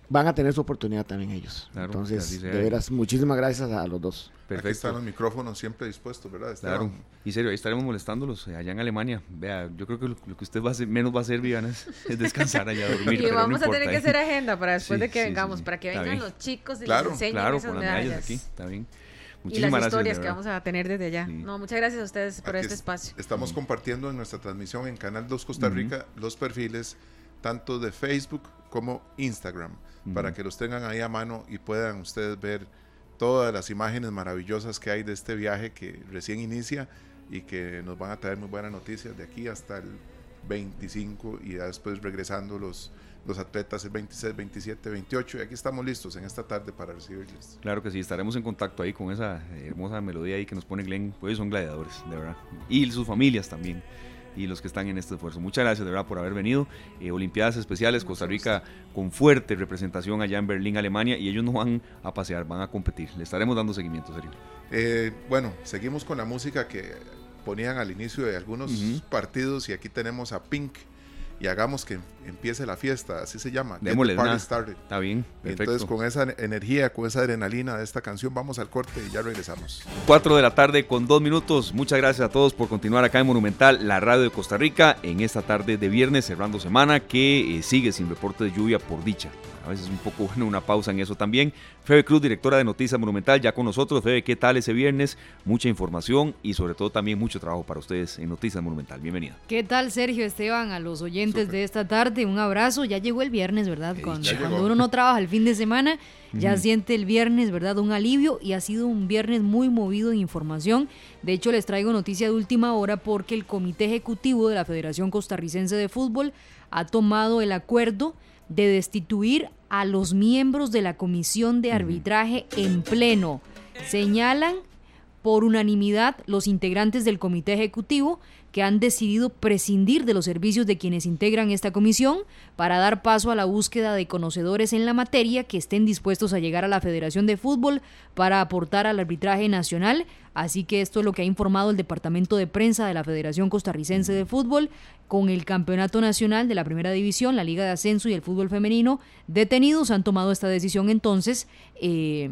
van a tener su oportunidad también ellos. Entonces, de veras, muchísimas gracias a los dos. Perfecto. Aquí están los micrófonos siempre dispuestos, ¿verdad? Claro. Y serio, ahí estaremos molestándolos eh, allá en Alemania. Vea, yo creo que lo, que usted va a hacer, menos va a hacer, Viviana, es, descansar allá, dormir. y vamos a tener que hacer agenda para después de que vengamos, para que vengan los chicos y claro, les enseñen claro, esas con medallas. aquí, está bien. Muchísimas y las historias que vamos a tener desde allá. No, muchas gracias a ustedes por este espacio. Estamos compartiendo en nuestra transmisión en Canal 2 Costa Rica los perfiles tanto de Facebook como Instagram, para que los tengan ahí a mano y puedan ustedes ver todas las imágenes maravillosas que hay de este viaje que recién inicia y que nos van a traer muy buenas noticias de aquí hasta el 25 y después regresando los, los atletas el 26, 27, 28 y aquí estamos listos en esta tarde para recibirles. Claro que sí, estaremos en contacto ahí con esa hermosa melodía ahí que nos pone Glenn, pues son gladiadores, de verdad, y sus familias también y los que están en este esfuerzo. Muchas gracias de verdad por haber venido. Eh, Olimpiadas Especiales, Costa Rica con fuerte representación allá en Berlín, Alemania, y ellos no van a pasear, van a competir. Le estaremos dando seguimiento, serio. Eh, bueno, seguimos con la música que ponían al inicio de algunos partidos y aquí tenemos a Pink y hagamos que empiece la fiesta, así se llama. Démosle, Está bien. Entonces con esa energía, con esa adrenalina de esta canción, vamos al corte y ya regresamos. 4 de la tarde con dos minutos. Muchas gracias a todos por continuar acá en Monumental, la radio de Costa Rica, en esta tarde de viernes, cerrando semana, que eh, sigue sin reporte de lluvia por dicha. A veces es un poco bueno una pausa en eso también. Febe Cruz, directora de Noticias Monumental, ya con nosotros. Febe, ¿qué tal ese viernes? Mucha información y sobre todo también mucho trabajo para ustedes en Noticias Monumental. Bienvenida. ¿Qué tal, Sergio Esteban? A los oyentes de esta tarde, un abrazo. Ya llegó el viernes, ¿verdad? Cuando, cuando, uno no trabaja el fin de semana, ya siente el viernes, ¿verdad? Un alivio y ha sido un viernes muy movido en información. De hecho, les traigo noticia de última hora porque el Comité Ejecutivo de la Federación Costarricense de Fútbol ha tomado el acuerdo de destituir a los miembros de la comisión de arbitraje en pleno. Señalan por unanimidad los integrantes del comité ejecutivo que han decidido prescindir de los servicios de quienes integran esta comisión para dar paso a la búsqueda de conocedores en la materia que estén dispuestos a llegar a la Federación de Fútbol para aportar al arbitraje nacional. Así que esto es lo que ha informado el Departamento de Prensa de la Federación Costarricense de Fútbol con el Campeonato Nacional de la Primera División, la Liga de Ascenso y el Fútbol Femenino detenidos. Han tomado esta decisión entonces eh,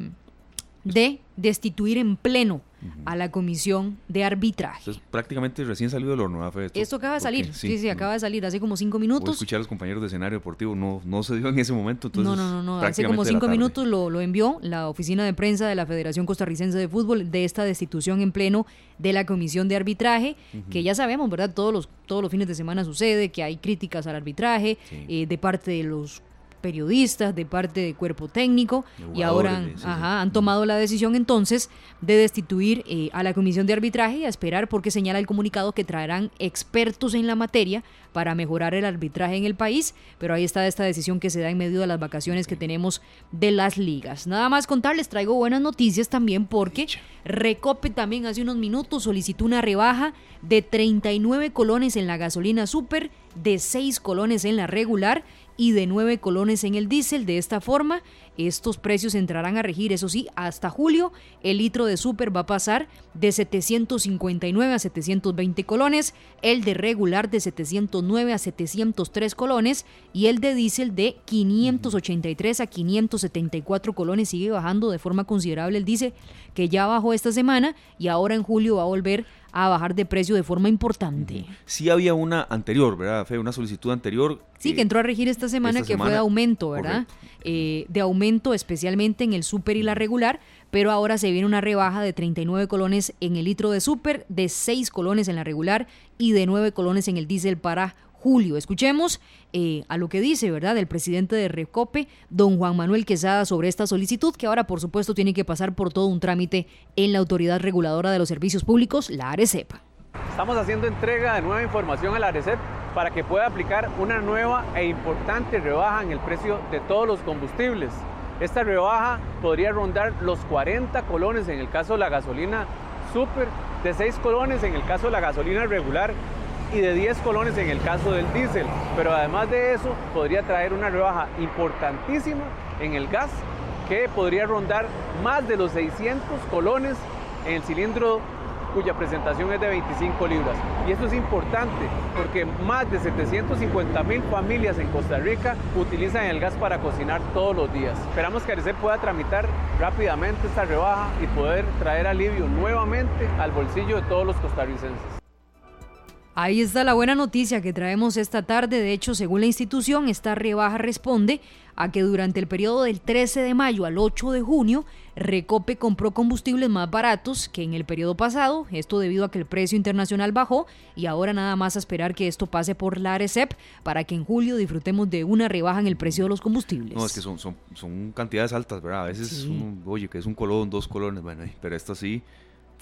de destituir en pleno a la comisión de arbitraje. Entonces, prácticamente recién salido del horno. Esto acaba de salir, sí, sí, acaba de salir hace como cinco minutos. escuchar a los compañeros de escenario deportivo, no, no se dio en ese momento. Entonces, no, no, no, no. hace como cinco minutos lo, lo, envió la oficina de prensa de la Federación Costarricense de Fútbol de esta destitución en pleno de la comisión de arbitraje, que ya sabemos, ¿verdad? Todos los, todos los fines de semana sucede que hay críticas al arbitraje eh, de parte de los periodistas, de parte de cuerpo técnico, y ahora han tomado la decisión entonces de destituir eh, a la comisión de arbitraje y a esperar porque señala el comunicado que traerán expertos en la materia para mejorar el arbitraje en el país, pero ahí está esta decisión que se da en medio de las vacaciones que tenemos de las ligas. Nada más contarles, traigo buenas noticias también porque Recope también hace unos minutos solicitó una rebaja de 39 colones en la gasolina super, de 6 colones en la regular y de 9 colones en el diésel. De esta forma, estos precios entrarán a regir, eso sí, hasta julio. El litro de super va a pasar de 759 a 720 colones, el de regular de 709 a 703 colones y el de diésel de 583 a 574 colones. Sigue bajando de forma considerable el diésel que ya bajó esta semana y ahora en julio va a volver a bajar de precio de forma importante. Sí había una anterior, ¿verdad, Fe? Una solicitud anterior. Sí, que entró a regir esta semana, que fue de aumento, ¿verdad? Eh, de aumento especialmente en el súper y la regular, pero ahora se viene una rebaja de 39 colones en el litro de súper, de 6 colones en la regular y de 9 colones en el diésel para julio. Escuchemos eh, a lo que dice, ¿verdad?, el presidente de Recope, don Juan Manuel Quesada, sobre esta solicitud, que ahora, por supuesto, tiene que pasar por todo un trámite en la Autoridad Reguladora de los Servicios Públicos, la ARECEP. Estamos haciendo entrega de nueva información a la ARECEP para que pueda aplicar una nueva e importante rebaja en el precio de todos los combustibles. Esta rebaja podría rondar los 40 colones en el caso de la gasolina super, de 6 colones en el caso de la gasolina regular y de 10 colones en el caso del diésel. Pero además de eso, podría traer una rebaja importantísima en el gas que podría rondar más de los 600 colones en el cilindro cuya presentación es de 25 libras. Y esto es importante porque más de 750 mil familias en Costa Rica utilizan el gas para cocinar todos los días. Esperamos que Arecep pueda tramitar rápidamente esta rebaja y poder traer alivio nuevamente al bolsillo de todos los costarricenses. Ahí está la buena noticia que traemos esta tarde. De hecho, según la institución, esta rebaja responde a que durante el periodo del 13 de mayo al 8 de junio, Recope compró combustibles más baratos que en el periodo pasado, esto debido a que el precio internacional bajó y ahora nada más a esperar que esto pase por la ARECEP para que en julio disfrutemos de una rebaja en el precio de los combustibles. No, es que son, son, son cantidades altas, ¿verdad? A veces, oye, que es un colón, dos colones, bueno, pero esto sí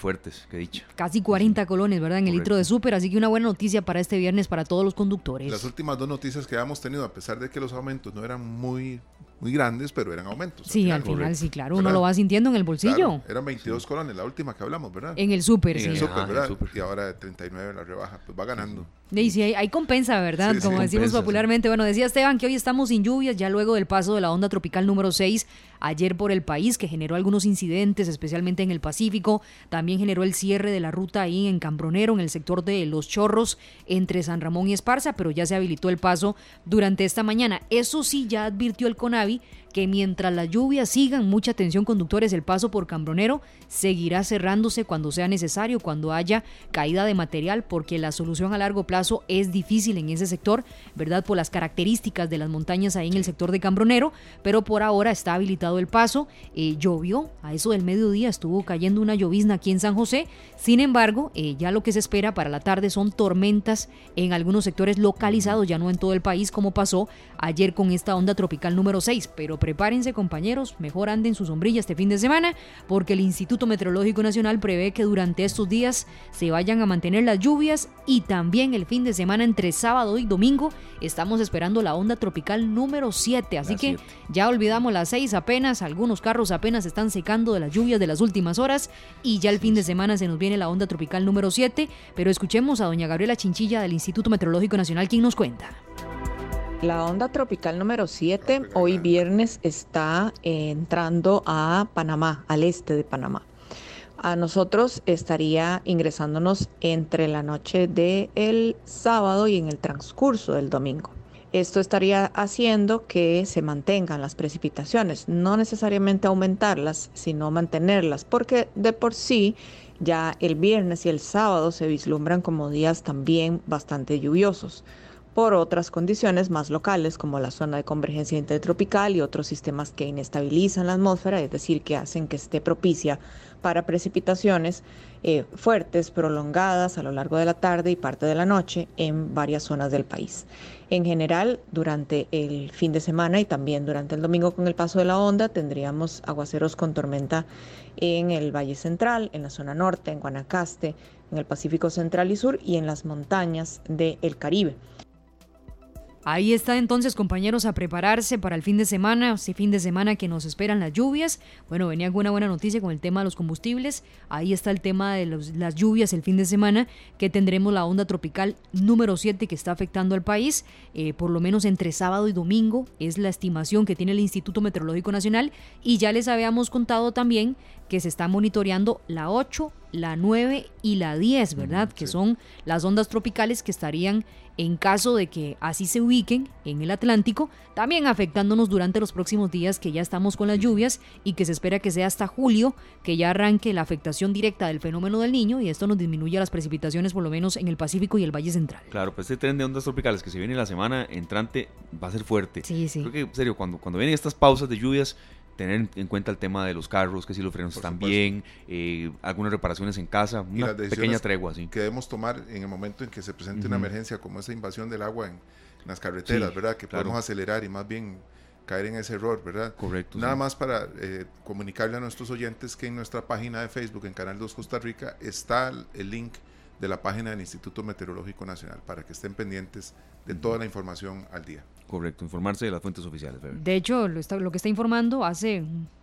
fuertes, que dicha. Casi 40 colones, ¿verdad? En el litro de súper, así que una buena noticia para este viernes para todos los conductores. Las últimas dos noticias que hemos tenido, a pesar de que los aumentos no eran muy muy grandes, pero eran aumentos. Sí, al final, sí, claro, uno lo va sintiendo en el bolsillo. eran 22 colones, la última que hablamos, ¿verdad? En el súper, sí. En el súper, ¿verdad? Y ahora de 39 la rebaja, pues va ganando. Y sí, hay, compensa, ¿verdad? Como decimos popularmente. Bueno, decía Esteban que hoy estamos sin lluvias, ya luego del paso de la onda tropical número 6 ayer por el país, que generó algunos incidentes, especialmente en el Pacífico. También generó el cierre de la ruta ahí en Cambronero, en el sector de Los Chorros, entre San Ramón y Esparza, pero ya se habilitó el paso durante esta mañana. Eso sí, ya advirtió el CONAVI que mientras las lluvias sigan, mucha atención conductores, el paso por Cambronero seguirá cerrándose cuando sea necesario, cuando haya caída de material, porque la solución a largo plazo es difícil en ese sector, ¿verdad? Por las características de las montañas ahí en el sector de Cambronero, pero por ahora está habilitado el paso. Eh, llovió, a eso del mediodía estuvo cayendo una llovizna aquí en San José, sin embargo, eh, ya lo que se espera para la tarde son tormentas en algunos sectores localizados, ya no en todo el país como pasó ayer con esta onda tropical número 6, pero prepárense compañeros, mejor anden su sombrilla este fin de semana, porque el Instituto Meteorológico Nacional prevé que durante estos días se vayan a mantener las lluvias y también el fin de semana entre sábado y domingo estamos esperando la onda tropical número 7, así que ya olvidamos las 6 apenas, algunos carros apenas están secando de las lluvias de las últimas horas y ya el fin de semana se nos viene la onda tropical número 7, pero escuchemos a doña Gabriela Chinchilla del Instituto Meteorológico Nacional quien nos cuenta. La onda tropical número 7 hoy viernes está entrando a Panamá, al este de Panamá. A nosotros estaría ingresándonos entre la noche del sábado y en el transcurso del domingo. Esto estaría haciendo que se mantengan las precipitaciones, no necesariamente aumentarlas, sino mantenerlas, porque de por sí ya el viernes y el sábado se vislumbran como días también bastante lluviosos por otras condiciones más locales como la zona de convergencia intertropical y otros sistemas que inestabilizan la atmósfera, es decir, que hacen que esté propicia para precipitaciones eh, fuertes, prolongadas a lo largo de la tarde y parte de la noche en varias zonas del país. En general, durante el fin de semana y también durante el domingo con el paso de la onda, tendríamos aguaceros con tormenta en el Valle Central, en la zona norte, en Guanacaste, en el Pacífico Central y Sur y en las montañas del Caribe. Ahí está entonces, compañeros, a prepararse para el fin de semana, ese fin de semana que nos esperan las lluvias. Bueno, venía con una buena noticia con el tema de los combustibles. Ahí está el tema de las lluvias el fin de semana, que tendremos la onda tropical número 7 que está afectando al país, eh, por lo menos entre sábado y domingo, es la estimación que tiene el Instituto Meteorológico Nacional. Y ya les habíamos contado también que se está monitoreando la 8, la 9 y la 10, ¿verdad? Que son las ondas tropicales que estarían en caso de que así se ubiquen en el Atlántico, también afectándonos durante los próximos días que ya estamos con las lluvias y que se espera que sea hasta julio que ya arranque la afectación directa del fenómeno del niño y esto nos disminuye las precipitaciones por lo menos en el Pacífico y el Valle Central. Claro, pues este tren de ondas tropicales que se viene la semana entrante va a ser fuerte. Sí, sí. Creo que, en serio, cuando, cuando vienen estas pausas de lluvias, tener en cuenta el tema de los carros, que si los frenos están bien, eh, algunas reparaciones en casa, una pequeña tregua así. Que debemos tomar en el momento en que se presente una emergencia como esa invasión del agua en, las carreteras, ¿verdad? Que podemos acelerar y más bien caer en ese error, ¿verdad? Correcto. Nada más para eh, comunicarle a nuestros oyentes que en nuestra página de Facebook, en Canal 2 Costa Rica, está el link de la página del Instituto Meteorológico Nacional para que estén pendientes de toda la información al día. Correcto, informarse de las fuentes oficiales. De hecho, lo, está, lo que está informando hace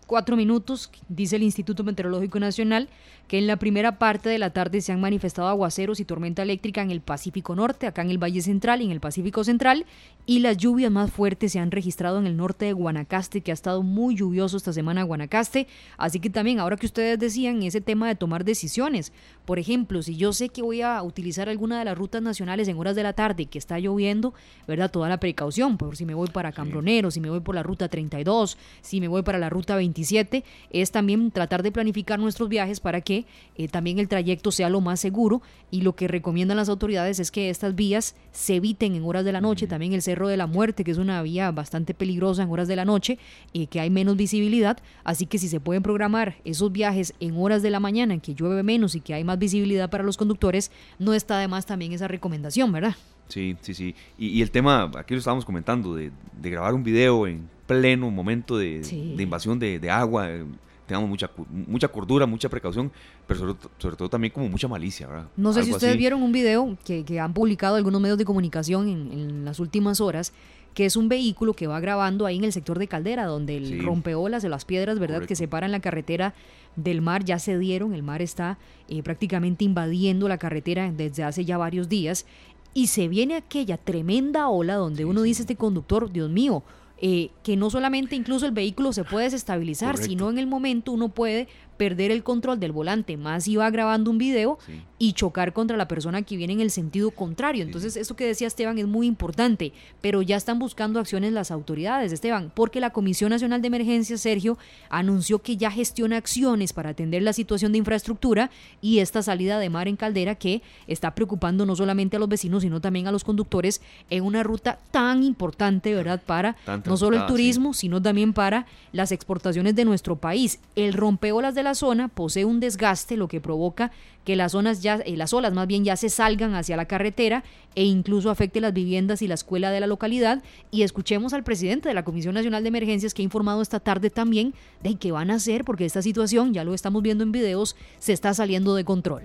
cuatro minutos, dice el Instituto Meteorológico Nacional, que en la primera parte de la tarde se han manifestado aguaceros y tormenta eléctrica en el Pacífico Norte, acá en el Valle Central y en el Pacífico Central, y las lluvias más fuertes se han registrado en el norte de Guanacaste, que ha estado muy lluvioso esta semana Guanacaste. Así que también, ahora que ustedes decían, ese tema de tomar decisiones. Por ejemplo, si yo sé que voy a utilizar alguna de las rutas nacionales en horas de la tarde que está lloviendo, ¿verdad? Toda la precaución, por si me voy para Cambronero, si me voy por la ruta 32, si me voy para la ruta 25 es también tratar de planificar nuestros viajes para que eh, también el trayecto sea lo más seguro y lo que recomiendan las autoridades es que estas vías se eviten en horas de la noche, también el Cerro de la Muerte, que es una vía bastante peligrosa en horas de la noche, y eh, que hay menos visibilidad, así que si se pueden programar esos viajes en horas de la mañana en que llueve menos y que hay más visibilidad para los conductores, no está de más también esa recomendación, ¿verdad? Sí, sí, sí. Y, el tema, aquí lo estábamos comentando, de, grabar un video en pleno momento de, invasión de, agua. Eh, tengamos mucha, mucha cordura, mucha precaución, pero sobre, todo también como mucha malicia, ¿verdad? No sé si ustedes vieron un video que, han publicado algunos medios de comunicación en, las últimas horas, que es un vehículo que va grabando ahí en el sector de Caldera, donde el rompeolas de las piedras, ¿verdad?, que separan la carretera del mar ya se dieron, el mar está eh, prácticamente invadiendo la carretera desde hace ya varios días y se viene aquella tremenda ola donde uno dice este conductor, Dios mío, eh, que no solamente incluso el vehículo se puede desestabilizar, sino en el momento uno puede perder el control del volante, más iba grabando un video y chocar contra la persona que viene en el sentido contrario. Entonces, eso que decía Esteban es muy importante, pero ya están buscando acciones las autoridades, Esteban, porque la Comisión Nacional de Emergencia, Sergio, anunció que ya gestiona acciones para atender la situación de infraestructura y esta salida de mar en Caldera que está preocupando no solamente a los vecinos, sino también a los conductores en una ruta tan importante, ¿verdad? Para no solo el turismo, sino también para las exportaciones de nuestro país. El rompeolas de la zona posee un desgaste, lo que provoca que las zonas ya, eh, las olas más bien ya se salgan hacia la carretera e incluso afecte las viviendas y la escuela de la localidad. Y escuchemos al presidente de la Comisión Nacional de Emergencias que ha informado esta tarde también de qué van a hacer, porque esta situación, ya lo estamos viendo en videos, se está saliendo de control.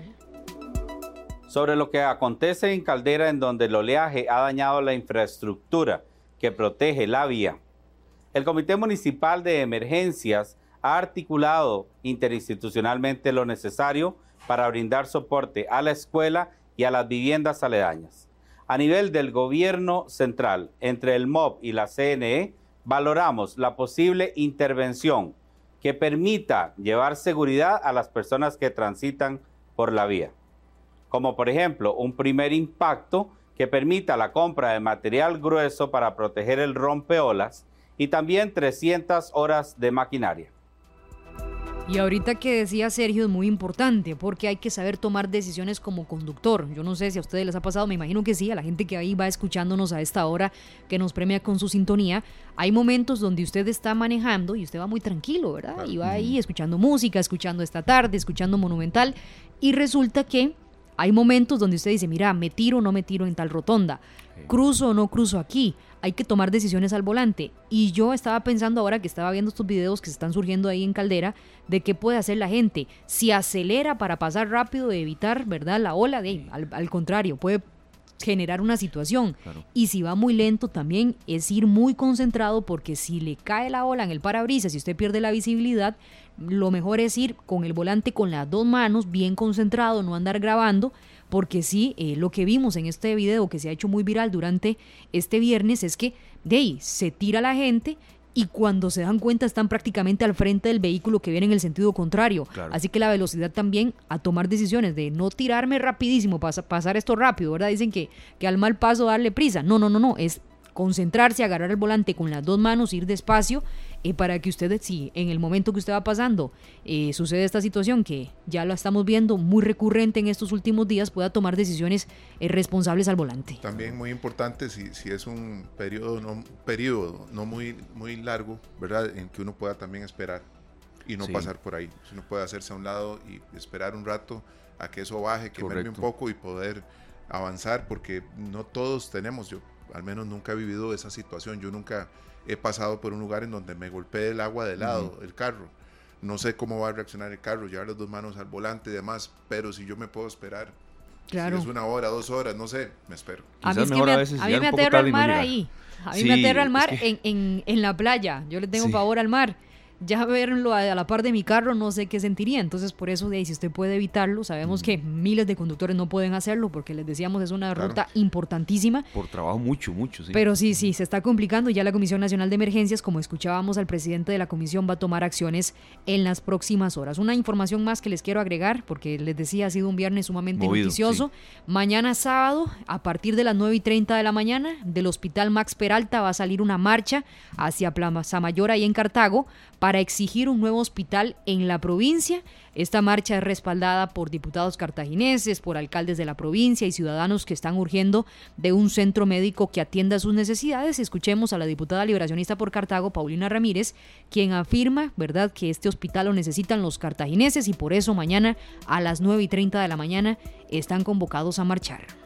Sobre lo que acontece en Caldera, en donde el oleaje ha dañado la infraestructura que protege la vía, el Comité Municipal de Emergencias ha articulado interinstitucionalmente lo necesario para brindar soporte a la escuela y a las viviendas aledañas. A nivel del gobierno central, entre el MOB y la CNE, valoramos la posible intervención que permita llevar seguridad a las personas que transitan por la vía, como por ejemplo un primer impacto que permita la compra de material grueso para proteger el rompeolas y también 300 horas de maquinaria. Y ahorita que decía Sergio es muy importante porque hay que saber tomar decisiones como conductor. Yo no sé si a ustedes les ha pasado, me imagino que sí, a la gente que ahí va escuchándonos a esta hora, que nos premia con su sintonía. Hay momentos donde usted está manejando y usted va muy tranquilo, ¿verdad? Y va ahí escuchando música, escuchando esta tarde, escuchando Monumental. Y resulta que hay momentos donde usted dice, mira, me tiro o no me tiro en tal rotonda, cruzo o no cruzo aquí, hay que tomar decisiones al volante. Y yo estaba pensando ahora que estaba viendo estos videos que se están surgiendo ahí en Caldera, de qué puede hacer la gente. Si acelera para pasar rápido, de evitar, ¿verdad? La ola, de, al, contrario, puede generar una situación. Y si va muy lento también es ir muy concentrado porque si le cae la ola en el parabrisas, si usted pierde la visibilidad, lo mejor es ir con el volante con las dos manos, bien concentrado, no andar grabando, porque sí, eh, lo que vimos en este video que se ha hecho muy viral durante este viernes es que de ahí se tira la gente y cuando se dan cuenta están prácticamente al frente del vehículo que viene en el sentido contrario. Así que la velocidad también a tomar decisiones de no tirarme rapidísimo, pasar esto rápido, ¿verdad? Dicen que, que al mal paso darle prisa. No, no, no, no, es concentrarse, agarrar el volante con las dos manos, ir despacio, eh, para que usted, si en el momento que usted va pasando eh, sucede esta situación que ya lo estamos viendo muy recurrente en estos últimos días, pueda tomar decisiones eh, responsables al volante. También muy importante si, si es un periodo no, periodo no muy, muy largo, ¿verdad? En que uno pueda también esperar y no pasar por ahí. Si uno puede hacerse a un lado y esperar un rato a que eso baje, que merme un poco y poder avanzar, porque no todos tenemos, yo al menos nunca he vivido esa situación. Yo nunca he pasado por un lugar en donde me golpee el agua de lado, el carro. No sé cómo va a reaccionar el carro, llevar las dos manos al volante y demás, pero si yo me puedo esperar, claro. si es una hora, dos horas, no sé, me espero. A mí, me, a mí me aterra el mar ahí. A mí me aterra el mar en, en, en, la playa. Yo le tengo favor al mar ya verlo a, la par de mi carro no sé qué sentiría. Entonces, por eso, de ahí, si usted puede evitarlo, sabemos que miles de conductores no pueden hacerlo porque les decíamos es una ruta importantísima. Por trabajo mucho, mucho, sí. Pero sí, sí, se está complicando. Ya la Comisión Nacional de Emergencias, como escuchábamos al presidente de la comisión, va a tomar acciones en las próximas horas. Una información más que les quiero agregar, porque les decía, ha sido un viernes sumamente noticioso. Mañana sábado, a partir de las 9 y 30 de la mañana, del Hospital Max Peralta va a salir una marcha hacia Plaza Mayor ahí en Cartago para exigir un nuevo hospital en la provincia. Esta marcha es respaldada por diputados cartagineses, por alcaldes de la provincia y ciudadanos que están urgiendo de un centro médico que atienda sus necesidades. Escuchemos a la diputada liberacionista por Cartago, Paulina Ramírez, quien afirma, ¿verdad?, que este hospital lo necesitan los cartagineses y por eso mañana a las 9 y 30 de la mañana están convocados a marchar.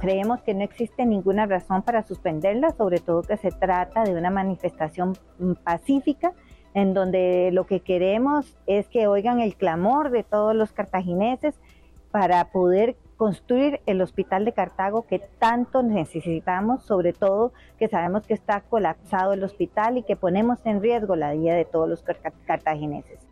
Creemos que no existe ninguna razón para suspenderla, sobre todo que se trata de una manifestación mm, pacífica en donde lo que queremos es que oigan el clamor de todos los cartagineses para poder construir el hospital de Cartago que tanto necesitamos, sobre todo que sabemos que está colapsado el hospital y que ponemos en riesgo la vida de todos los cartagineses.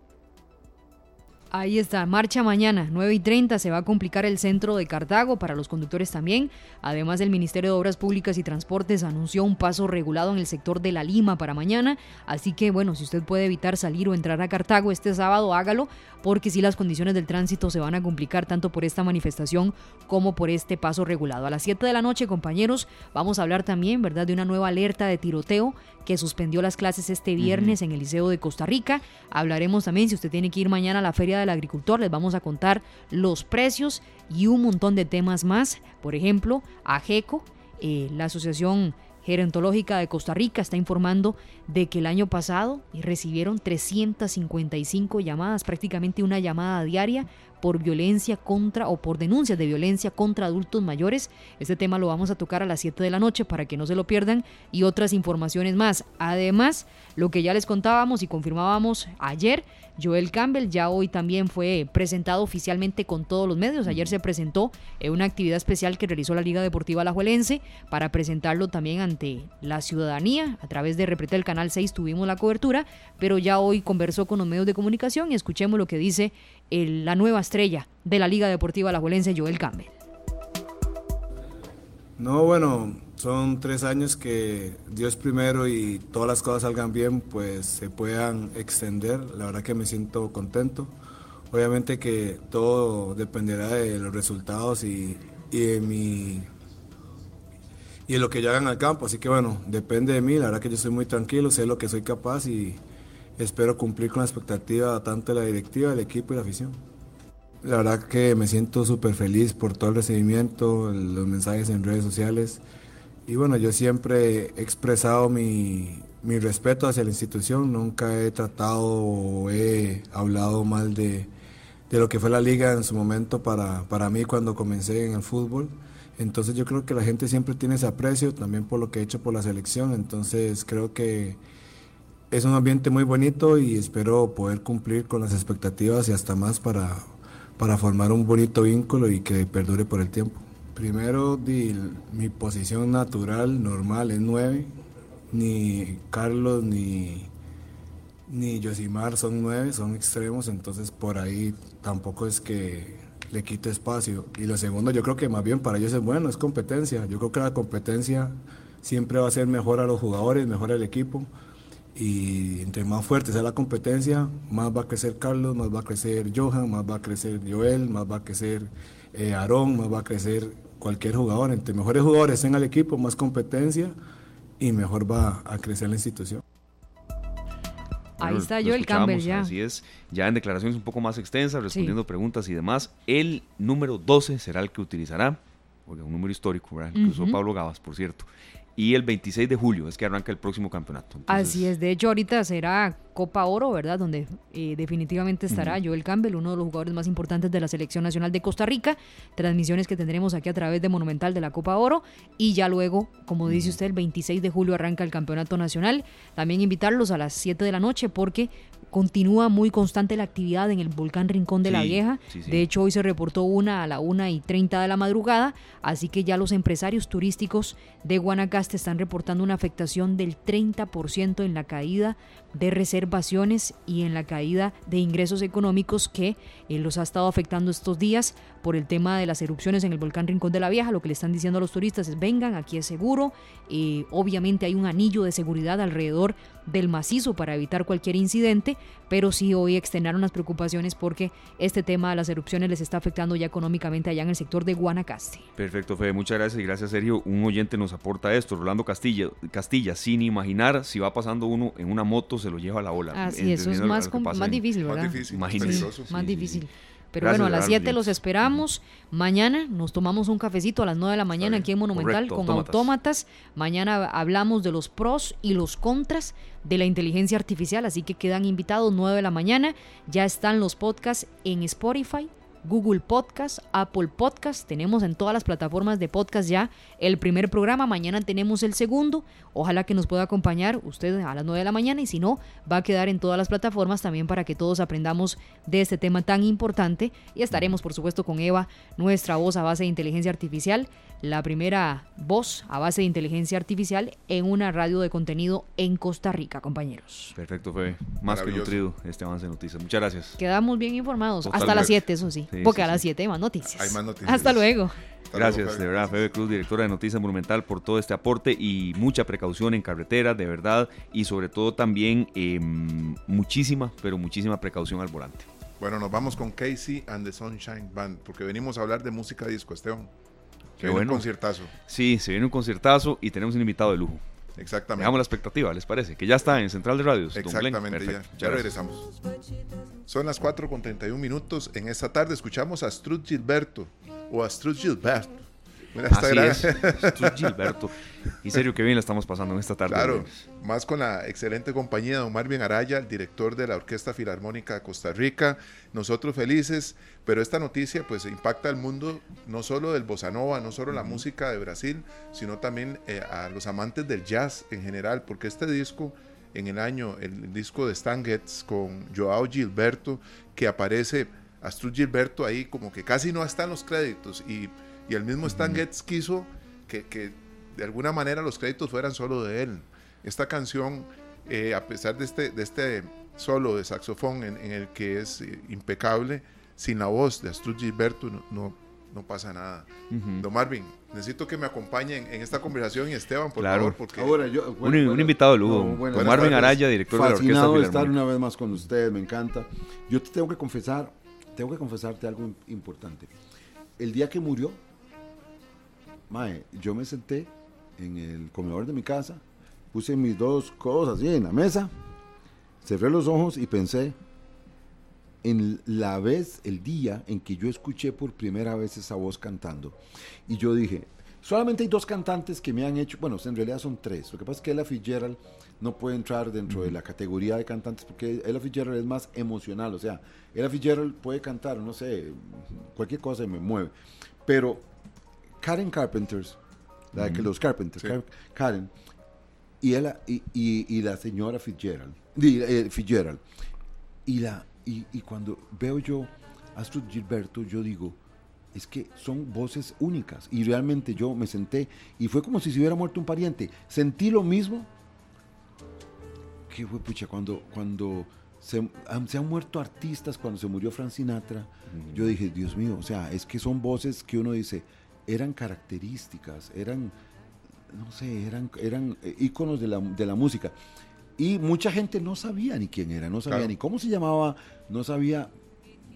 Ahí está, marcha mañana, 9 y 30, se va a complicar el centro de Cartago para los conductores también. Además, el Ministerio de Obras Públicas y Transportes anunció un paso regulado en el sector de La Lima para mañana. Así que, bueno, si usted puede evitar salir o entrar a Cartago este sábado, hágalo, porque si las condiciones del tránsito se van a complicar tanto por esta manifestación como por este paso regulado. A las 7 de la noche, compañeros, vamos a hablar también, ¿verdad?, de una nueva alerta de tiroteo que suspendió las clases este viernes en el Liceo de Costa Rica. Hablaremos también, si usted tiene que ir mañana a la Feria del Agricultor, les vamos a contar los precios y un montón de temas más. Por ejemplo, AGECO, eh, la Asociación Gerontológica de Costa Rica está informando de que el año pasado recibieron 355 llamadas, prácticamente una llamada diaria por violencia contra o por denuncias de violencia contra adultos mayores. Este tema lo vamos a tocar a las 7 de la noche para que no se lo pierdan y otras informaciones más. Además, lo que ya les contábamos y confirmábamos ayer, Joel Campbell ya hoy también fue presentado oficialmente con todos los medios. Ayer se presentó en una actividad especial que realizó la Liga Deportiva Alajuelense para presentarlo también ante la ciudadanía. A través de Repretel Canal 6 tuvimos la cobertura, pero ya hoy conversó con los medios de comunicación y escuchemos lo que dice la nueva estrella de la Liga Deportiva Alajuelense, Joel Campbell. No, bueno, son tres años que Dios primero y todas las cosas salgan bien, pues se puedan extender. La verdad que me siento contento. Obviamente que todo dependerá de los resultados y, de mi y de lo que yo hagan al campo. Así que bueno, depende de mí. La verdad que yo soy muy tranquilo, sé lo que soy capaz y espero cumplir con la expectativa tanto de la directiva, del equipo y la afición. La verdad que me siento súper feliz por todo el recibimiento, los mensajes en redes sociales. Y bueno, yo siempre he expresado mi, respeto hacia la institución, nunca he tratado o he hablado mal de, lo que fue la liga en su momento para, para mí cuando comencé en el fútbol. Entonces yo creo que la gente siempre tiene ese aprecio también por lo que he hecho por la selección. Entonces creo que es un ambiente muy bonito y espero poder cumplir con las expectativas y hasta más para, para formar un bonito vínculo y que perdure por el tiempo. Primero, mi posición natural, normal, es 9. Ni Carlos ni, ni Yosimar son 9, son extremos, entonces por ahí tampoco es que le quite espacio. Y lo segundo, yo creo que más bien para ellos es bueno, es competencia. Yo creo que la competencia siempre va a ser mejor a los jugadores, mejor al equipo. Y entre más fuerte sea la competencia, más va a crecer Carlos, más va a crecer Johan, más va a crecer Joel, más va a crecer eh, Aarón, más va a crecer cualquier jugador. Entre mejores jugadores en el equipo, más competencia y mejor va a crecer la institución. Ahí está Joel Campbell ya. Así es, ya en declaraciones un poco más extensas, respondiendo preguntas y demás. El número 12 será el que utilizará, un número histórico, ¿verdad? que usó Pablo Gavas, por cierto y el 26 de julio es que arranca el próximo campeonato. Así es, de hecho ahorita será Copa Oro, ¿verdad? Donde eh, definitivamente estará Joel Campbell, uno de los jugadores más importantes de la Selección Nacional de Costa Rica. Transmisiones que tendremos aquí a través de Monumental de la Copa Oro. Y ya luego, como dice usted, el 26 de julio arranca el Campeonato Nacional. También invitarlos a las 7 de la noche porque continúa muy constante la actividad en el volcán Rincón de la Vieja. De hecho, hoy se reportó una a la 1 y 30 de la madrugada, así que ya los empresarios turísticos de Guanacaste están reportando una afectación del 30% en la caída de reservaciones y en la caída de ingresos económicos que eh, los ha estado afectando estos días por el tema de las erupciones en el volcán Rincón de la Vieja. Lo que le están diciendo a los turistas es vengan, aquí es seguro. Eh, obviamente hay un anillo de seguridad alrededor del macizo para evitar cualquier incidente, pero sí hoy externaron las preocupaciones porque este tema de las erupciones les está afectando ya económicamente allá en el sector de Guanacaste. Perfecto, Fede, muchas gracias y gracias Sergio. Un oyente nos aporta esto, Rolando Castilla, Castilla sin imaginar si va pasando uno en una moto se lo lleva a la ola. Así, eso es más, más difícil, ¿verdad? Más difícil, más difícil. Pero bueno, a las 7 los esperamos. Mañana nos tomamos un cafecito a las 9 de la mañana aquí en Monumental con autómatas. Mañana hablamos de los pros y los contras de la inteligencia artificial, así que quedan invitados 9 de la mañana. Ya están los podcasts en Spotify, Google Podcast, Apple Podcast. Tenemos en todas las plataformas de podcast ya el primer programa. Mañana tenemos el segundo. Ojalá que nos pueda acompañar usted a las 9 de la mañana y si no, va a quedar en todas las plataformas también para que todos aprendamos de este tema tan importante. Y estaremos, por supuesto, con Eva, nuestra voz a base de inteligencia artificial, la primera voz a base de inteligencia artificial en una radio de contenido en Costa Rica, compañeros. Perfecto, fue más que nutrido este avance de noticias. Muchas gracias. Quedamos bien informados. Hasta las 7, eso sí. Porque a las 7 hay más noticias. Hay más noticias. Hasta luego. Gracias, de verdad, Febe Cruz, directora de Noticias Monumental, por todo este aporte y mucha precaución en carretera, de verdad, y sobre todo también em, muchísima, pero muchísima precaución al volante. Bueno, nos vamos con Casey and the Sunshine Band, porque venimos a hablar de música disco, Esteban. Qué bueno. un conciertazo. Sí, se viene un conciertazo y tenemos un invitado de lujo. Exactamente. Dejamos la expectativa, ¿les parece? Que ya está en Central de Radios. Exactamente, ya, ya regresamos. Son las 4 con 31 minutos. En esta tarde escuchamos a Strud Gilberto o Astrud Gilberto. Así es, Astrud Gilberto. Y serio, que bien la estamos pasando en esta tarde. Claro, más con la excelente compañía de Don Marvin Araya, el director de la Orquesta Filarmónica de Costa Rica. Nosotros felices, pero esta noticia pues impacta al mundo, no solo del bossa nova, no solo la música de Brasil, sino también eh, a los amantes del jazz en general, porque este disco en el año, el disco de Stan Getz con Joao Gilberto, que aparece Astrud Gilberto ahí como que casi no están los créditos y, y el mismo Stan Getz quiso que, que, de alguna manera los créditos fueran solo de él. Esta canción, eh, a pesar de este, de este solo de saxofón en, el que es eh, impecable, sin la voz de Astrud Gilberto no, no, pasa nada. Don Marvin, necesito que me acompañen en esta conversación y Esteban, por favor, porque Ahora, yo, un, invitado de lujo, Don Marvin Araya, director de la Orquesta de estar una vez más con ustedes, me encanta. Yo te tengo que confesar tengo que confesarte algo importante. El día que murió, Mae, yo me senté en el comedor de mi casa, puse mis dos codos así en la mesa, cerré los ojos y pensé en la vez, el día en que yo escuché por primera vez esa voz cantando. Y yo dije, solamente hay dos cantantes que me han hecho, bueno, en realidad son tres. Lo que pasa es que Ella Fitzgerald no puede entrar dentro de la categoría de cantantes porque Ella Fitzgerald es más emocional, o sea, Ella Fitzgerald puede cantar, no sé, cualquier cosa me mueve, pero Karen Carpenters, la que los Carpenters, Karen, y, ella, y, la señora Fitzgerald, eh, Fitzgerald, y, la, y, y cuando veo yo Astrid Gilberto, yo digo, es que son voces únicas. Y realmente yo me senté y fue como si se hubiera muerto un pariente. Sentí lo mismo qué fue, pucha, cuando, cuando se, han muerto artistas, cuando se murió Frank Sinatra, yo dije, Dios mío, o sea, es que son voces que uno dice, eran características, eran, no sé, eran, eran eh, íconos de la, de la música. Y mucha gente no sabía ni quién era, no sabía ni cómo se llamaba, no sabía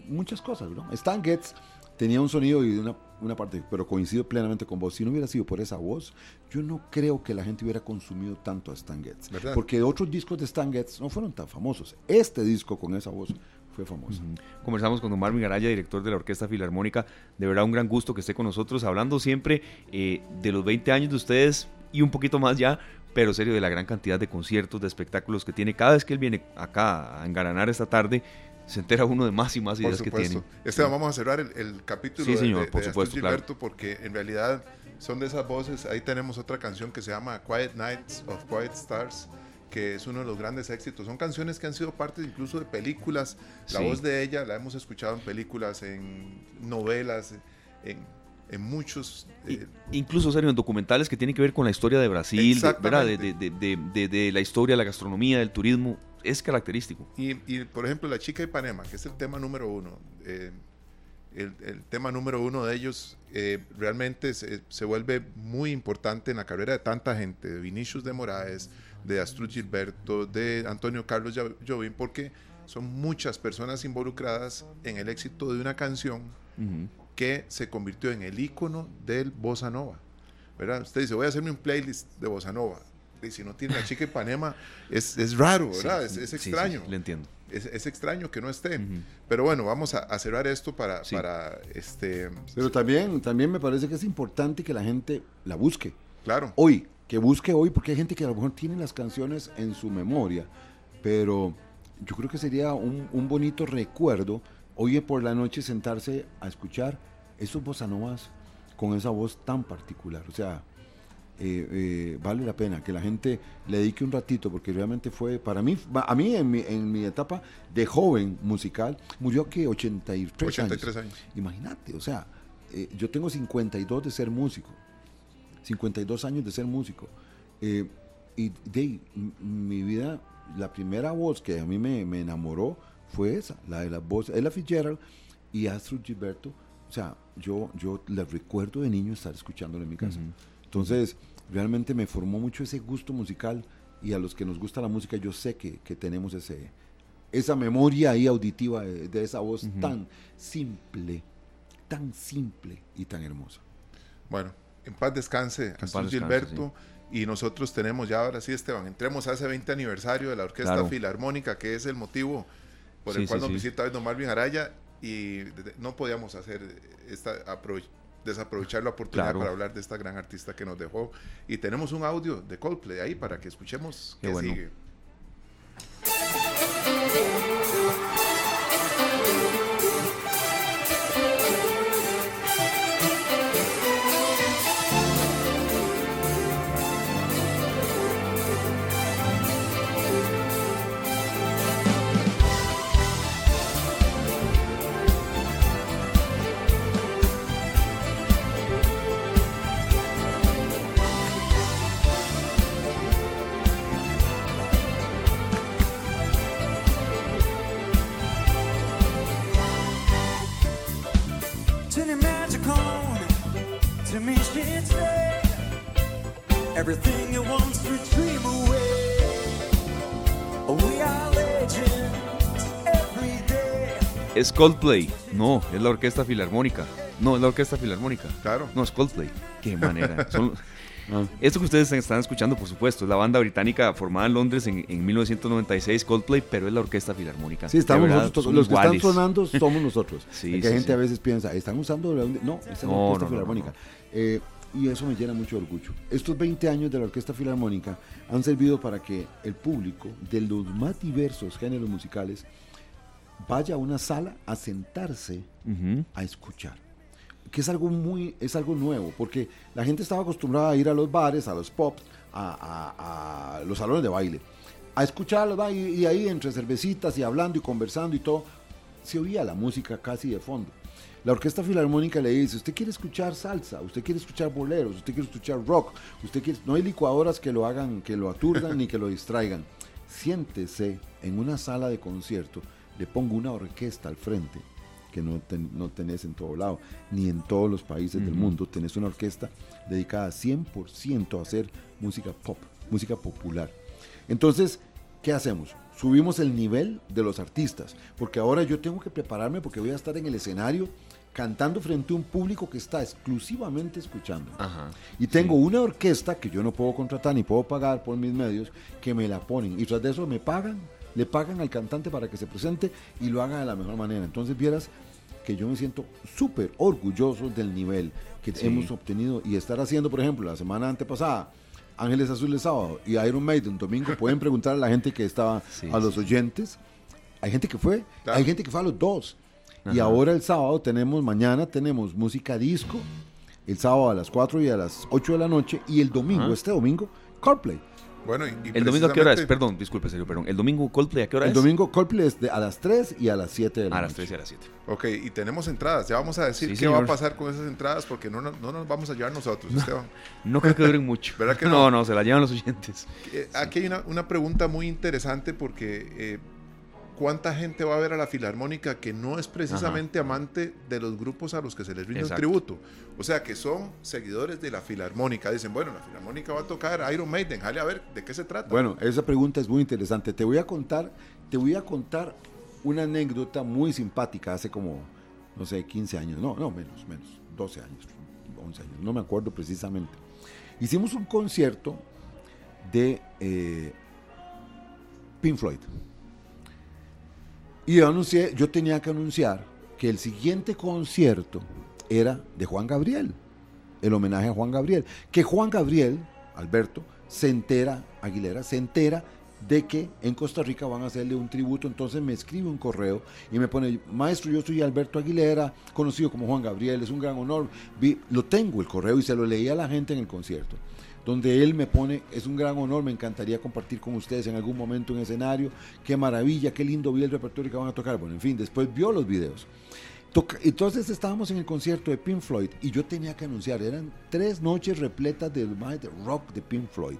muchas cosas, ¿no? Stan Getz tenía un sonido y una una parte, pero coincido plenamente con vos. Si no hubiera sido por esa voz, yo no creo que la gente hubiera consumido tanto a Stan Getz. Porque otros discos de Stan Getz no fueron tan famosos. Este disco con esa voz fue famoso. Conversamos con don Marvin Garaya, director de la Orquesta Filarmónica. De verdad, un gran gusto que esté con nosotros, hablando siempre eh, de los 20 años de ustedes y un poquito más ya, pero serio, de la gran cantidad de conciertos, de espectáculos que tiene. Cada vez que él viene acá a engaranar esta tarde, se entera uno de más y más ideas que tiene. Esteban, vamos a cerrar el, capítulo sí, señor, por supuesto, Gilberto porque en realidad son de esas voces. Ahí tenemos otra canción que se llama Quiet Nights of Quiet Stars que es uno de los grandes éxitos. Son canciones que han sido parte incluso de películas. La voz de ella la hemos escuchado en películas, en novelas, en, en muchos... Eh, incluso, serio, en documentales que tienen que ver con la historia de Brasil, de, de, de, de, la historia, la gastronomía, del turismo es característico. Y, por ejemplo, La chica de Ipanema, que es el tema número uno, eh, el, tema número uno de ellos eh, realmente se, se, vuelve muy importante en la carrera de tanta gente, de Vinicius de Moraes, de Astrud Gilberto, de Antonio Carlos Jobim, porque son muchas personas involucradas en el éxito de una canción que se convirtió en el icono del bossa nova. ¿verdad? Usted dice, voy a hacerme un playlist de bossa nova y si no tiene la chica de Panema, es, es raro, ¿verdad? es, extraño. le entiendo. Es, extraño que no esté. Pero bueno, vamos a, cerrar esto para, para este. Pero también, también me parece que es importante que la gente la busque. Claro. Hoy, que busque hoy, porque hay gente que a lo mejor tiene las canciones en su memoria, pero yo creo que sería un, un bonito recuerdo hoy por la noche sentarse a escuchar esos bossa novas con esa voz tan particular. O sea, eh, eh, vale la pena que la gente le dedique un ratito, porque realmente fue, para mí, a mí en mi, en mi etapa de joven musical, murió que 83, 83 años. Imagínate, o sea, eh, yo tengo 52 de ser músico, 52 años de ser músico. y de mi vida, la primera voz que a mí me, me enamoró fue esa, la de la voz, Ella Fitzgerald y Astrid Gilberto. O sea, yo, yo la recuerdo de niño estar escuchándolo en mi casa. Entonces, realmente me formó mucho ese gusto musical y a los que nos gusta la música yo sé que, que tenemos ese, esa memoria ahí auditiva de, esa voz tan simple, tan simple y tan hermosa. Bueno, en paz descanse, a Gilberto. Y nosotros tenemos ya ahora sí, Esteban, entremos a ese 20 aniversario de la Orquesta Filarmónica, que es el motivo por el cual nos visita hoy don Marvin Araya y no podíamos hacer esta desaprovechar la oportunidad para hablar de esta gran artista que nos dejó. Y tenemos un audio de Coldplay ahí para que escuchemos qué, sigue. Es Coldplay. No, es la Orquesta Filarmónica. No, es la Orquesta Filarmónica. Claro. No, es Coldplay. Qué manera. Ah. Esto que ustedes están escuchando, por supuesto, es la banda británica formada en Londres en, 1996, Coldplay, pero es la Orquesta Filarmónica. Sí, estamos nosotros, los que están sonando somos nosotros. sí, que gente a veces piensa, ¿están usando? No, es la Orquesta Filarmónica. Eh, y eso me llena mucho de orgullo. Estos 20 años de la Orquesta Filarmónica han servido para que el público de los más diversos géneros musicales vaya a una sala a sentarse a escuchar. Que es algo muy, es algo nuevo, porque la gente estaba acostumbrada a ir a los bares, a los pops, a, los salones de baile, a escuchar y, y ahí entre cervecitas y hablando y conversando y todo, se oía la música casi de fondo. La Orquesta Filarmónica le dice, usted quiere escuchar salsa, usted quiere escuchar boleros, usted quiere escuchar rock, usted quiere... No hay licuadoras que lo hagan, que lo aturdan ni que lo distraigan. Siéntese en una sala de concierto, le pongo una orquesta al frente, que no, no tenés en todo lado, ni en todos los países del mundo. Tenés una orquesta dedicada 100% a hacer música pop, música popular. Entonces, ¿qué hacemos? Subimos el nivel de los artistas, porque ahora yo tengo que prepararme porque voy a estar en el escenario cantando frente a un público que está exclusivamente escuchando. y tengo una orquesta que yo no puedo contratar ni puedo pagar por mis medios, que me la ponen. Y tras de eso me pagan, le pagan al cantante para que se presente y lo haga de la mejor manera. Entonces vieras que yo me siento súper orgulloso del nivel que hemos obtenido y estar haciendo, por ejemplo, la semana antepasada, Ángeles Azules sábado y Iron Maiden domingo, pueden preguntar a la gente que estaba, a los oyentes. Hay gente que fue, hay gente que fue a los dos. Y ahora el sábado tenemos, mañana tenemos música disco, el sábado a las 4 y a las 8 de la noche, y el domingo, este domingo, CarPlay. Bueno, ¿El domingo a qué hora es? Perdón, disculpe, serio, perdón. ¿El domingo Coldplay a qué hora es? El domingo Coldplay es a las 3 y a las 7 de la A las 3 y a las 7. Ok, y tenemos entradas. Ya vamos a decir qué va a pasar con esas entradas porque no, no, nos vamos a llevar nosotros, Esteban. No creo que duren mucho. ¿Verdad que no? No, no, se la llevan los oyentes. Eh, aquí hay una, una, pregunta muy interesante porque... Eh, ¿cuánta gente va a ver a la Filarmónica que no es precisamente amante de los grupos a los que se les rinde un tributo? O sea, que son seguidores de la Filarmónica. Dicen, bueno, la Filarmónica va a tocar Iron Maiden, jale a ver de qué se trata. Bueno, esa pregunta es muy interesante. Te voy a contar, te voy a contar una anécdota muy simpática hace como, no sé, 15 años, no, no, menos, menos, 12 años, 11 años, no me acuerdo precisamente. Hicimos un concierto de eh, Pink Floyd. Y yo, anuncié, yo tenía que anunciar que el siguiente concierto era de Juan Gabriel, el homenaje a Juan Gabriel. Que Juan Gabriel, Alberto, se entera, Aguilera, se entera de que en Costa Rica van a hacerle un tributo, entonces me escribe un correo y me pone, maestro, yo soy Alberto Aguilera, conocido como Juan Gabriel, es un gran honor, lo tengo el correo y se lo leí a la gente en el concierto donde él me pone, es un gran honor, me encantaría compartir con ustedes en algún momento un escenario, qué maravilla, qué lindo vi el repertorio que van a tocar, bueno, en fin, después vio los videos. Entonces estábamos en el concierto de Pink Floyd y yo tenía que anunciar, eran tres noches repletas del rock de Pink Floyd.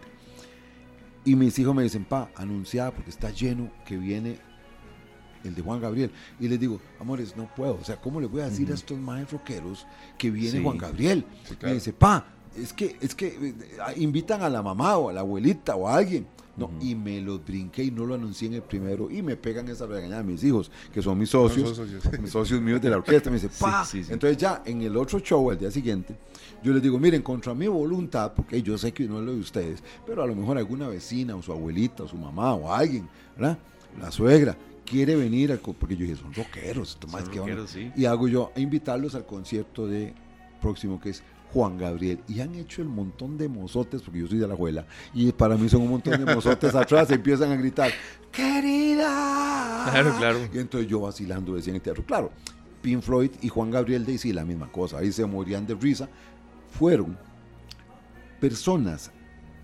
Y mis hijos me dicen, pa, anunciada porque está lleno que viene el de Juan Gabriel. Y les digo, amores, no puedo. O sea, ¿cómo le voy a decir a estos maestros rockeros que viene Juan Gabriel? Y me dice, pa, es que, es que eh, invitan a la mamá o a la abuelita o a alguien. No, y me lo brinqué y no lo anuncié en el primero y me pegan esa regañada mis hijos, que son mis socios, mis socios míos de la orquesta. Me dice, pa. Entonces ya en el otro show, el día siguiente, yo les digo, miren, contra mi voluntad, porque yo sé que no es lo de ustedes, pero a lo mejor alguna vecina o su abuelita o su mamá o alguien, ¿verdad? La suegra, quiere venir, al, porque yo dije, son rockeros, son que sí. y hago yo, invitarlos al concierto de próximo que es Juan Gabriel y han hecho el montón de mozotes, porque yo soy de la abuela, y para mí son un montón de mozotes atrás, empiezan a gritar, querida. Claro, claro. Y entonces yo vacilando decía en el teatro, claro, Pink Floyd y Juan Gabriel de sí la misma cosa, ahí se morían de risa, fueron personas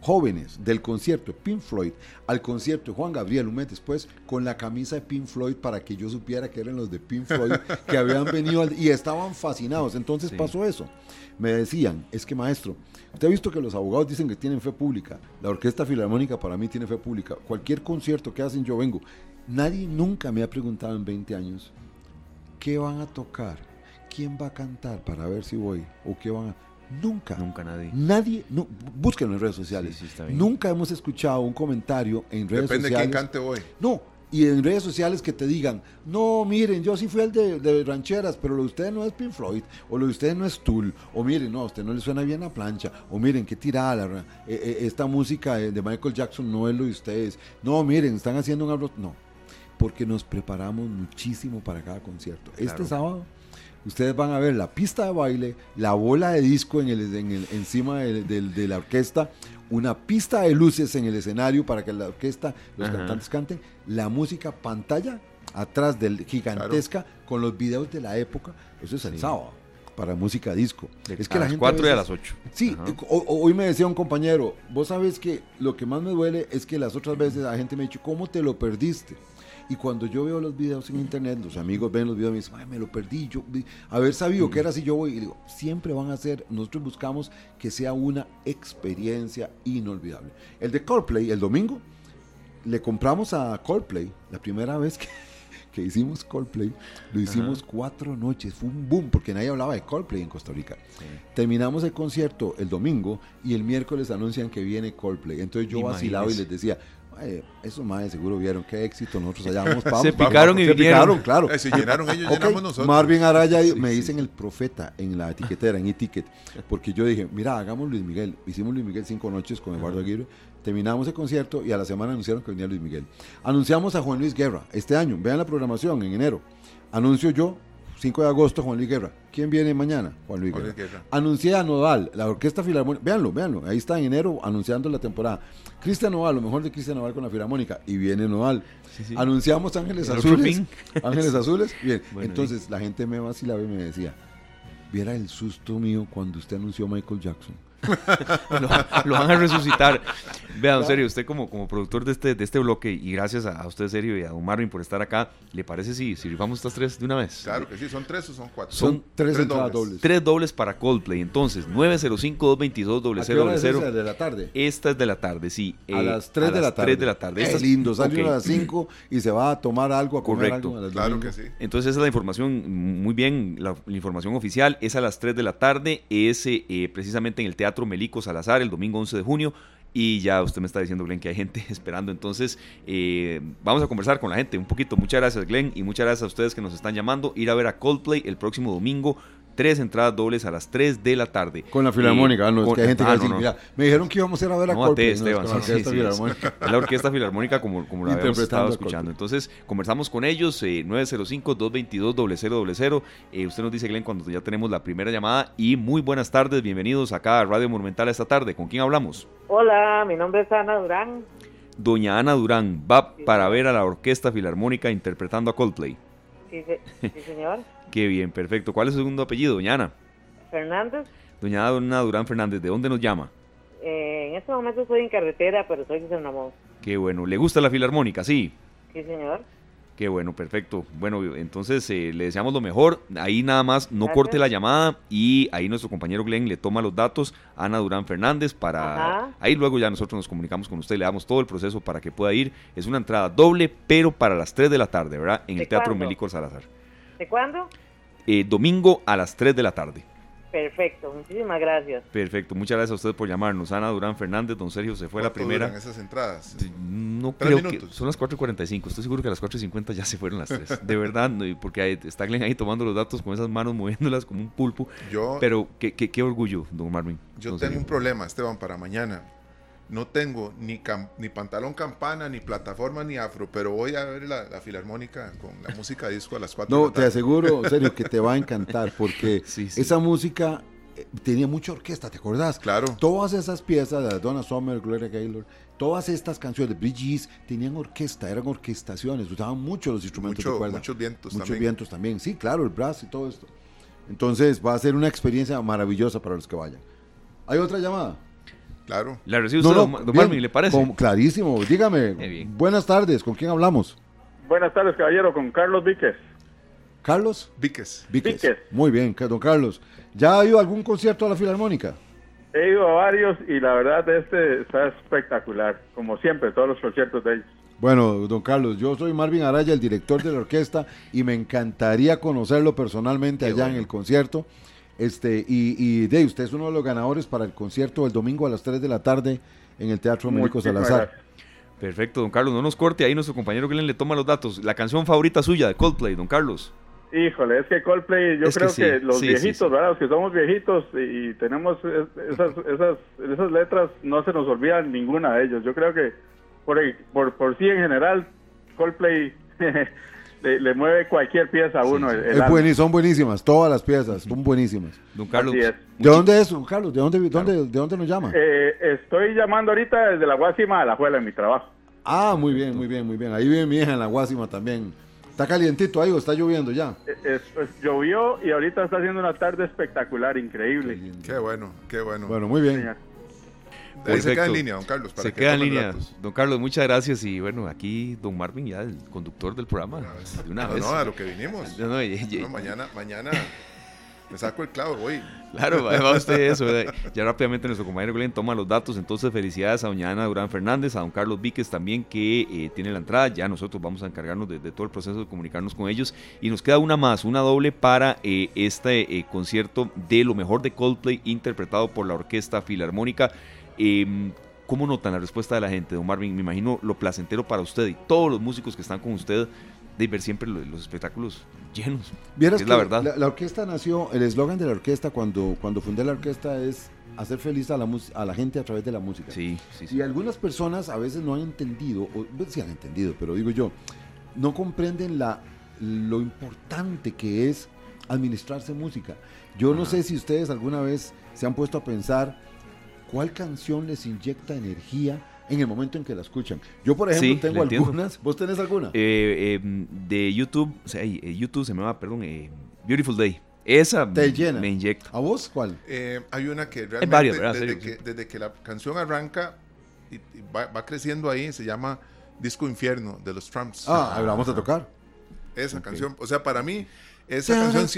jóvenes del concierto de Pink Floyd al concierto de Juan Gabriel un mes después con la camisa de Pink Floyd para que yo supiera que eran los de Pink Floyd que habían venido y estaban fascinados. Entonces pasó eso. Me decían, es que maestro, usted ha visto que los abogados dicen que tienen fe pública. La Orquesta Filarmónica para mí tiene fe pública. Cualquier concierto que hacen yo vengo. Nadie nunca me ha preguntado en 20 años, ¿qué van a tocar? ¿Quién va a cantar para ver si voy? ¿O qué van a...? Nunca. Nunca nadie. Nadie, no, búsquenlo en redes sociales. Nunca hemos escuchado un comentario en redes sociales. Depende de quién cante hoy. No, y en redes sociales que te digan, no, miren, yo sí fui el de, rancheras, pero lo de ustedes no es Pink Floyd, o lo de ustedes no es Tool, o miren, no, a usted no le suena bien la plancha, o miren, qué tirada, eh, eh, esta música de Michael Jackson no es lo de ustedes, no, miren, están haciendo un arroz, no, porque nos preparamos muchísimo para cada concierto. Este sábado ustedes van a ver la pista de baile, la bola de disco en el, encima de, la orquesta, una pista de luces en el escenario para que la orquesta, los cantantes canten, la música pantalla atrás del gigantesca con los videos de la época. Eso es el sábado para música disco. es que a las 4 y a las 8. Sí, hoy me decía un compañero, vos sabes que lo que más me duele es que las otras veces la gente me ha dicho, ¿cómo te lo perdiste? Y cuando yo veo los videos en internet, los amigos ven los videos y me dicen, Ay, me lo perdí, yo haber sabido que era así, yo voy y digo, siempre van a ser, nosotros buscamos que sea una experiencia inolvidable. El de Coldplay, el domingo, le compramos a Coldplay, la primera vez que, que hicimos Coldplay, lo hicimos cuatro noches, fue un boom, porque nadie hablaba de Coldplay en Costa Rica. Terminamos el concierto el domingo y el miércoles anuncian que viene Coldplay. Entonces yo vacilaba y les decía, eso más seguro vieron qué éxito nosotros allá. Vamos se picaron y se picaron claro. Eh, se llenaron ellos llenamos nosotros. Marvin Araya me dicen el profeta en la etiquetera en e-ticket porque yo dije mira hagamos Luis Miguel hicimos Luis Miguel cinco noches con Eduardo Aguirre. Terminamos el concierto y a la semana anunciaron que venía Luis Miguel. Anunciamos a Juan Luis Guerra este año. Vean la programación en enero. Anuncio yo 5 de agosto, Juan Luis Guerra. ¿Quién viene mañana? Juan Luis, Guerra. Anuncié a Nodal, la Orquesta Filarmónica. Véanlo, véanlo. Ahí está en enero anunciando la temporada. Cristian Nodal, lo mejor de Cristian Nodal con la Filarmónica. Y viene Nodal. Anunciamos Ángeles Azules. Ángeles Azules. Bien. Entonces la gente me vacilaba y me decía, viera el susto mío cuando usted anunció Michael Jackson. lo, van a resucitar. Vean, en serio, usted como, como productor de este, de este bloque, y gracias a, usted, serio, y a Don Marvin por estar acá, ¿le parece si, si rifamos estas tres de una vez? Claro que sí, ¿son tres o son cuatro? Son, tres, dobles. Tres dobles para Coldplay. Entonces, 905-222-0000. de la tarde? Esta es de la tarde, sí. a eh, las 3 de, la tarde. 3 de la tarde. Es lindo, sale a las 5 y se va a tomar algo, a comer Correcto. algo. claro que sí. Entonces, esa es la información, muy bien, la, información oficial. Es a las 3 de la tarde, es eh, precisamente en el Teatro Melico Salazar el domingo 11 de junio. Y ya usted me está diciendo, Glenn, que hay gente esperando. Entonces, eh, vamos a conversar con la gente un poquito. Muchas gracias, Glenn, y muchas gracias a ustedes que nos están llamando. Ir a ver a Coldplay el próximo domingo tres entradas dobles a las 3 de la tarde. Con la Filarmónica, no, es que hay gente que dice, me dijeron que íbamos a ir a ver a Coldplay. Esteban, la orquesta filarmónica. la orquesta filarmónica como, como la habíamos estado escuchando. Entonces, conversamos con ellos, eh, 905-222-0000. Eh, usted nos dice, Glenn, cuando ya tenemos la primera llamada. Y muy buenas tardes, bienvenidos acá a Radio Monumental esta tarde. ¿Con quién hablamos? Hola, mi nombre es Ana Durán. doña Ana Durán va para ver a la Orquesta Filarmónica interpretando a Coldplay. Sí, sí señor. Qué bien, perfecto. ¿Cuál es su segundo apellido, doña Ana? Fernández. Doña Ana Durán Fernández, ¿de dónde nos llama? Eh, en este momento estoy en carretera, pero soy de San Ramón. Qué bueno. ¿Le gusta la Filarmónica? Sí. Sí, señor. Qué bueno, perfecto. Bueno, entonces eh, le deseamos lo mejor. Ahí nada más no corte la llamada y ahí nuestro compañero Glenn le toma los datos a Ana Durán Fernández para... Ahí luego ya nosotros nos comunicamos con usted, le damos todo el proceso para que pueda ir. Es una entrada doble, pero para las 3 de la tarde, ¿verdad? En el Teatro Melicor Salazar. ¿De cuándo? Eh, domingo a las 3 de la tarde. Perfecto, muchísimas gracias. Perfecto, muchas gracias a usted por llamarnos. Ana Durán Fernández, don Sergio se fue la primera. Duran esas entradas? No creo que son las 4.45, estoy seguro que a las 4.50 ya se fueron las 3. De verdad, porque está Glenn ahí tomando los datos con esas manos moviéndolas como un pulpo. Yo, Pero qué, qué, qué orgullo, don Marvin. Yo tengo un problema, Esteban, para mañana no tengo ni, ni pantalón campana, ni plataforma, ni afro, pero voy a ver la, filarmónica con la música disco a las 4 No, te aseguro, serio, que te va a encantar, porque esa música eh, tenía mucha orquesta, ¿te acordás? Claro. Todas esas piezas de Donna Summer, Gloria Gaylor, todas estas canciones de Bridges tenían orquesta, eran orquestaciones, usaban mucho los instrumentos de cuerda. Muchos vientos muchos también. vientos también, sí, claro, el brass y todo esto. Entonces va a ser una experiencia maravillosa para los que vayan. ¿Hay otra llamada? Claro. ¿La recibe usted, don, Marvin, le parece? clarísimo. Dígame, buenas tardes, ¿con quién hablamos? Buenas tardes, caballero, con Carlos Víquez. ¿Carlos? Víquez. Víquez. Muy bien, don Carlos. ¿Ya ha ido a algún concierto a la Filarmónica? He ido a varios y la verdad este está espectacular, como siempre, todos los conciertos de ellos. Bueno, don Carlos, yo soy Marvin Araya, el director de la orquesta, y me encantaría conocerlo personalmente allá en el concierto. Este, y, y de usted es uno de los ganadores para el concierto el domingo a las 3 de la tarde en el Teatro Américo Salazar. Perfecto, don Carlos, no nos corte, ahí nuestro compañero Glenn le toma los datos. La canción favorita suya de Coldplay, don Carlos. Híjole, es que Coldplay, yo creo que, los viejitos, ¿verdad? Los que somos viejitos y, tenemos esas, esas, esas letras, no se nos olvidan ninguna de ellos. Yo creo que por, por, por sí en general, Coldplay le, mueve cualquier pieza a uno. son buenísimas, todas las piezas, son buenísimas. Don Carlos, ¿de dónde es, don Carlos? ¿De dónde, dónde, ¿de dónde nos llama? Eh, estoy llamando ahorita desde la Guásima a la Juela en mi trabajo. Ah, muy bien, muy bien, muy bien. Ahí vive mi hija en la Guásima también. ¿Está calientito ahí o está lloviendo ya? Eh, llovió y ahorita está haciendo una tarde espectacular, increíble. Qué, bueno, qué bueno. Bueno, muy bien se queda en línea, don Carlos. se queda en línea. Don Carlos, muchas gracias. Y bueno, aquí don Marvin, ya el conductor del programa. De una no, vez. no, a lo que vinimos. No, mañana, mañana me saco el clavo, voy. Claro, va usted eso. Ya rápidamente nuestro compañero Glenn toma los datos. Entonces, felicidades a doña Ana Durán Fernández, a don Carlos Víquez también, que eh, tiene la entrada. Ya nosotros vamos a encargarnos de, todo el proceso de comunicarnos con ellos. Y nos queda una más, una doble para eh, este eh, concierto de lo mejor de Coldplay, interpretado por la Orquesta Filarmónica. Em, ¿Cómo notan la respuesta de la gente, don Marvin? Me imagino lo placentero para usted y todos los músicos que están con usted de ver siempre los, espectáculos llenos. es la verdad. La, orquesta nació, el eslogan de la orquesta cuando, cuando fundé la orquesta es hacer feliz a la, a la gente a través de la música. Sí, sí, sí. Y algunas personas a veces no han entendido, o pues, sí han entendido, pero digo yo, no comprenden la, lo importante que es administrarse música. Yo no sé si ustedes alguna vez se han puesto a pensar cuál canción les inyecta energía en el momento en que la escuchan. Yo, por ejemplo, tengo algunas. ¿Vos tenés alguna? Eh, em, de YouTube, o sea, eh, YouTube se me va, perdón, eh, Beautiful Day. Esa Te llena. me inyecta. ¿A vos cuál? hay una que realmente, desde, que, la canción arranca y, va, creciendo ahí, se llama Disco Infierno de los Trumps. Ah, vamos a tocar. Esa canción, o sea, para mí, esa canción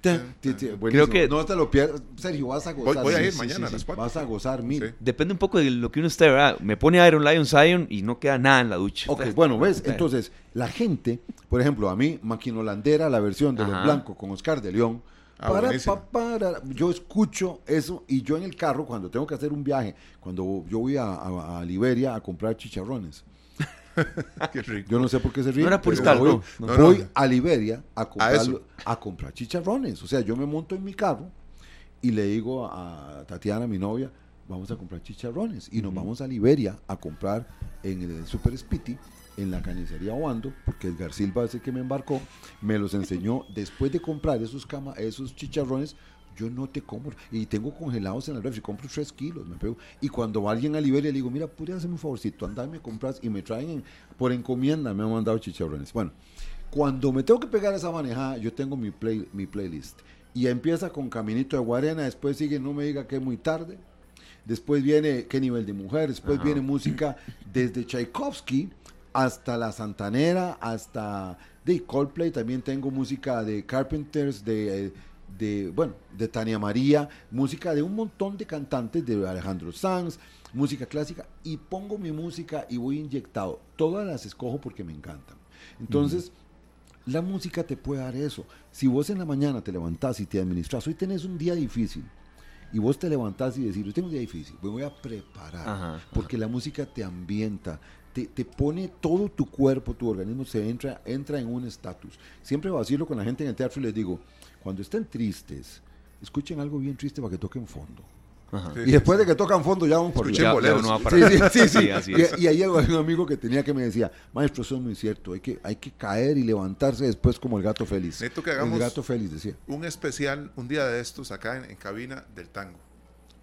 Creo que no te lo pierdas. Sergio, vas a gozar. Voy, a ir mañana a las Vas a gozar mil. Depende un poco de lo que uno esté, ¿verdad? Me pone Iron Lion Zion y no queda nada en la ducha. Ok, bueno, ves, entonces, la gente, por ejemplo, a mí, Maquinolandera, la versión de Los Blancos con Oscar de León, ah, para, yo escucho eso y yo en el carro, cuando tengo que hacer un viaje, cuando yo voy a Liberia a comprar chicharrones, Yo no sé por qué se ríe. No era por voy, voy a Liberia a comprar, a, comprar chicharrones. O sea, yo me monto en mi carro y le digo a Tatiana, mi novia, vamos a comprar chicharrones. Y nos vamos a Liberia a comprar en el Super Spiti, en la carnicería Oando, porque Edgar Silva es el que me embarcó, me los enseñó. Después de comprar esos, cama, esos chicharrones, yo no te compro. Y tengo congelados en el refri, compro tres kilos, me pego. Y cuando alguien a Liberia le digo, mira, ¿podrías hacerme un favorcito? Andame a comprar y me traen por encomienda, me han mandado chicharrones. Bueno, cuando me tengo que pegar esa manejada, yo tengo mi, play, mi playlist. Y empieza con Caminito de Guarena, después sigue No me diga que es muy tarde, después viene Qué nivel de mujer, después viene música desde Tchaikovsky hasta La Santanera, hasta de Coldplay, también tengo música de Carpenters, de, de, bueno, de Tania María, música de un montón de cantantes, de Alejandro Sanz, música clásica, y pongo mi música y voy inyectado. Todas las escojo porque me encantan. Entonces, la música te puede dar eso. Si vos en la mañana te levantás y te administras, hoy tenés un día difícil, y vos te levantás y decís, hoy tengo un día difícil, me voy a preparar, porque la música te ambienta, te, te, pone todo tu cuerpo, tu organismo se entra, entra en un estatus. Siempre vacilo con la gente en el teatro y les digo, cuando estén tristes, escuchen algo bien triste para que toquen fondo y después de que tocan fondo ya vamos por ya, sí, sí, sí, y, ahí hay un amigo que tenía que me decía, maestro, eso es muy cierto, hay que, hay que caer y levantarse después como el gato feliz. Necesito que hagamos el gato feliz, decía. un especial un día de estos acá en, cabina del tango.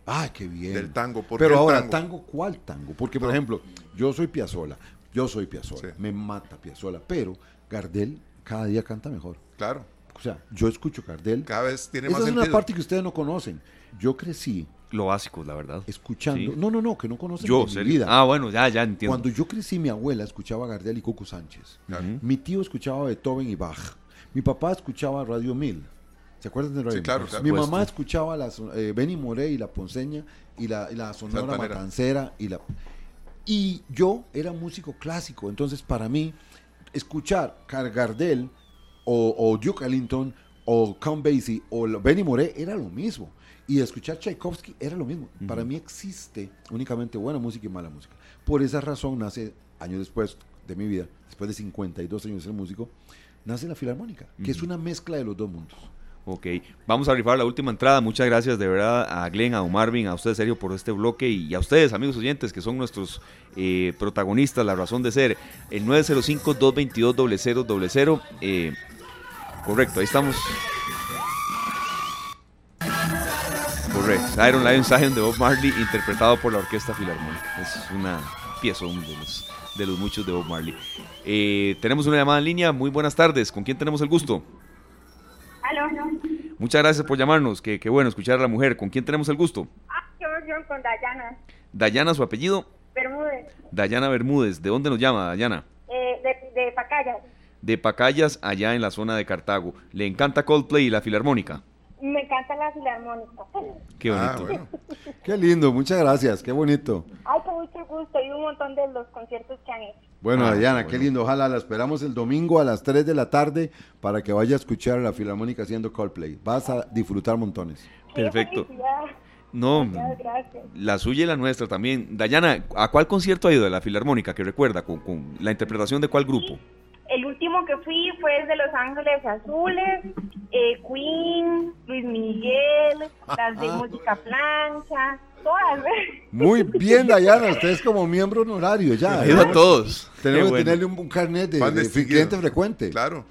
Ah, qué bien. Del tango. Pero ahora, tango? ¿cuál tango? Porque, por ejemplo, yo soy Piazzola, yo soy Piazzola, me mata Piazzola, pero Gardel cada día canta mejor. Claro. O sea, yo escucho Gardel. Cada vez tiene Esa más es una parte que ustedes no conocen. Yo crecí lo básico, la verdad. Escuchando. No, no, no, que no conocen yo, mi vida. Ah, bueno, ya, ya entiendo. Cuando yo crecí, mi abuela escuchaba Gardel y Coco Sánchez. Mi tío escuchaba Beethoven y Bach. Mi papá escuchaba Radio Mil. ¿Se acuerdan de Radio sí, claro, Mi mamá escuchaba las, eh, Benny Moré y La Ponceña y la, y la Sonora Matancera. Y, la, y yo era músico clásico. Entonces, para mí, escuchar Gardel o, o Duke Ellington o Count Basie o Benny Moré era lo mismo. Y escuchar Tchaikovsky era lo mismo. Para mí existe únicamente buena música y mala música. Por esa razón nace, años después de mi vida, después de 52 años de ser músico, nace la Filarmónica, que es una mezcla de los dos mundos. Ok, vamos a rifar la última entrada. Muchas gracias de verdad a Glenn, a Marvin, a ustedes, Sergio, por este bloque y a ustedes, amigos oyentes, que son nuestros eh, protagonistas, la razón de ser. El 905-222-0000. Eh, correcto, ahí estamos. Correcto. Iron Lion Zion de Bob Marley, interpretado por la Orquesta Filarmónica. Es una pieza de los, de los muchos de Bob Marley. Eh, tenemos una llamada en línea. Muy buenas tardes. ¿Con quién tenemos el gusto? Aló. Muchas gracias por llamarnos. Qué, bueno escuchar a la mujer. ¿Con quién tenemos el gusto? Ah, yo, yo con Dayana. Dayana, su apellido. Bermúdez. Dayana Bermúdez. ¿De dónde nos llama, Dayana? Eh, de, de Pacayas. De Pacayas, allá en la zona de Cartago. ¿Le encanta Coldplay y la Filarmónica? Me encanta la filarmónica. Qué bonito. Ah, qué lindo, muchas gracias, qué bonito. Ay, con mucho gusto y un montón de los conciertos que han hecho. Bueno, ah, Diana, qué lindo. Ojalá la esperamos el domingo a las 3 de la tarde para que vaya a escuchar a la Filarmónica haciendo Coldplay. Vas a disfrutar montones. Perfecto. No, la suya y la nuestra también. Dayana, ¿a cuál concierto ha ido de la Filarmónica que recuerda? ¿Con, con la interpretación de cuál grupo? El último que fui fue el de Los Ángeles Azules, eh, Queen, Luis Miguel, las de música plancha, todas. Muy bien, Dayana, usted es como miembro honorario ya. A todos. Tenemos que tenerle un, carnet de, de cliente frecuente. Claro.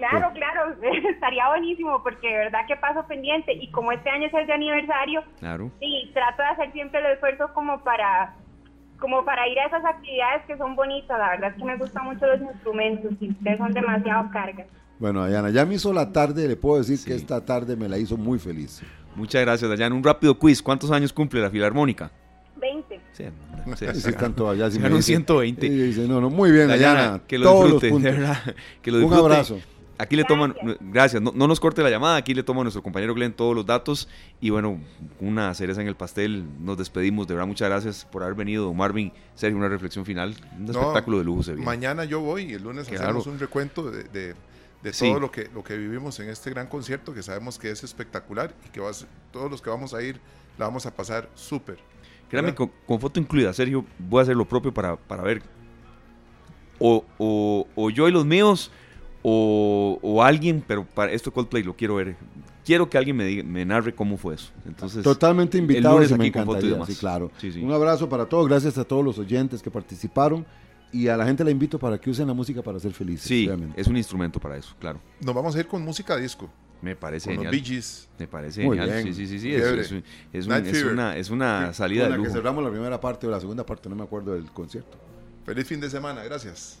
Claro, claro, estaría buenísimo porque de verdad que paso pendiente y como este año es el de aniversario, claro. sí, trato de hacer siempre el esfuerzo como para como para ir a esas actividades que son bonitas. La verdad es que me gustan mucho los instrumentos y ustedes son demasiado cargas. Bueno, Dayana, ya me hizo la tarde, le puedo decir que esta tarde me la hizo muy feliz. Muchas gracias, Dayana. Un rápido quiz. ¿Cuántos años cumple la Filarmónica? 20. Sí, sí, sí, tanto allá. Sí, 120. Dice, no, no, muy bien, Dayana. que lo disfrute, Que lo disfrute. Un abrazo. Aquí le toman, gracias, no, nos corte la llamada, aquí le toma nuestro compañero Glenn todos los datos y bueno, una cereza en el pastel, nos despedimos, de verdad muchas gracias por haber venido, Marvin, Sergio, una reflexión final, un espectáculo de lujo se Mañana yo voy y el lunes hacemos un recuento de, todo lo que, lo que vivimos en este gran concierto que sabemos que es espectacular y que todos los que vamos a ir la vamos a pasar súper. Créame, con, foto incluida, Sergio, voy a hacer lo propio para, para ver. O, o, o yo y los míos o, alguien, pero para esto Coldplay lo quiero ver. Quiero que alguien me, diga, me narre cómo fue eso. Entonces, Totalmente invitado, me encantaría. Sí, claro. Un abrazo para todos, gracias a todos los oyentes que participaron y a la gente la invito para que usen la música para ser felices. Sí, es un instrumento para eso, claro. Nos vamos a ir con música disco. Me parece con genial. Los Bee Me parece Muy genial. Bien. Sí, sí, sí. Es, es, es, un, es, una, es una salida con de lujo. que cerramos la primera parte o la segunda parte, no me acuerdo del concierto. Feliz fin de semana, gracias.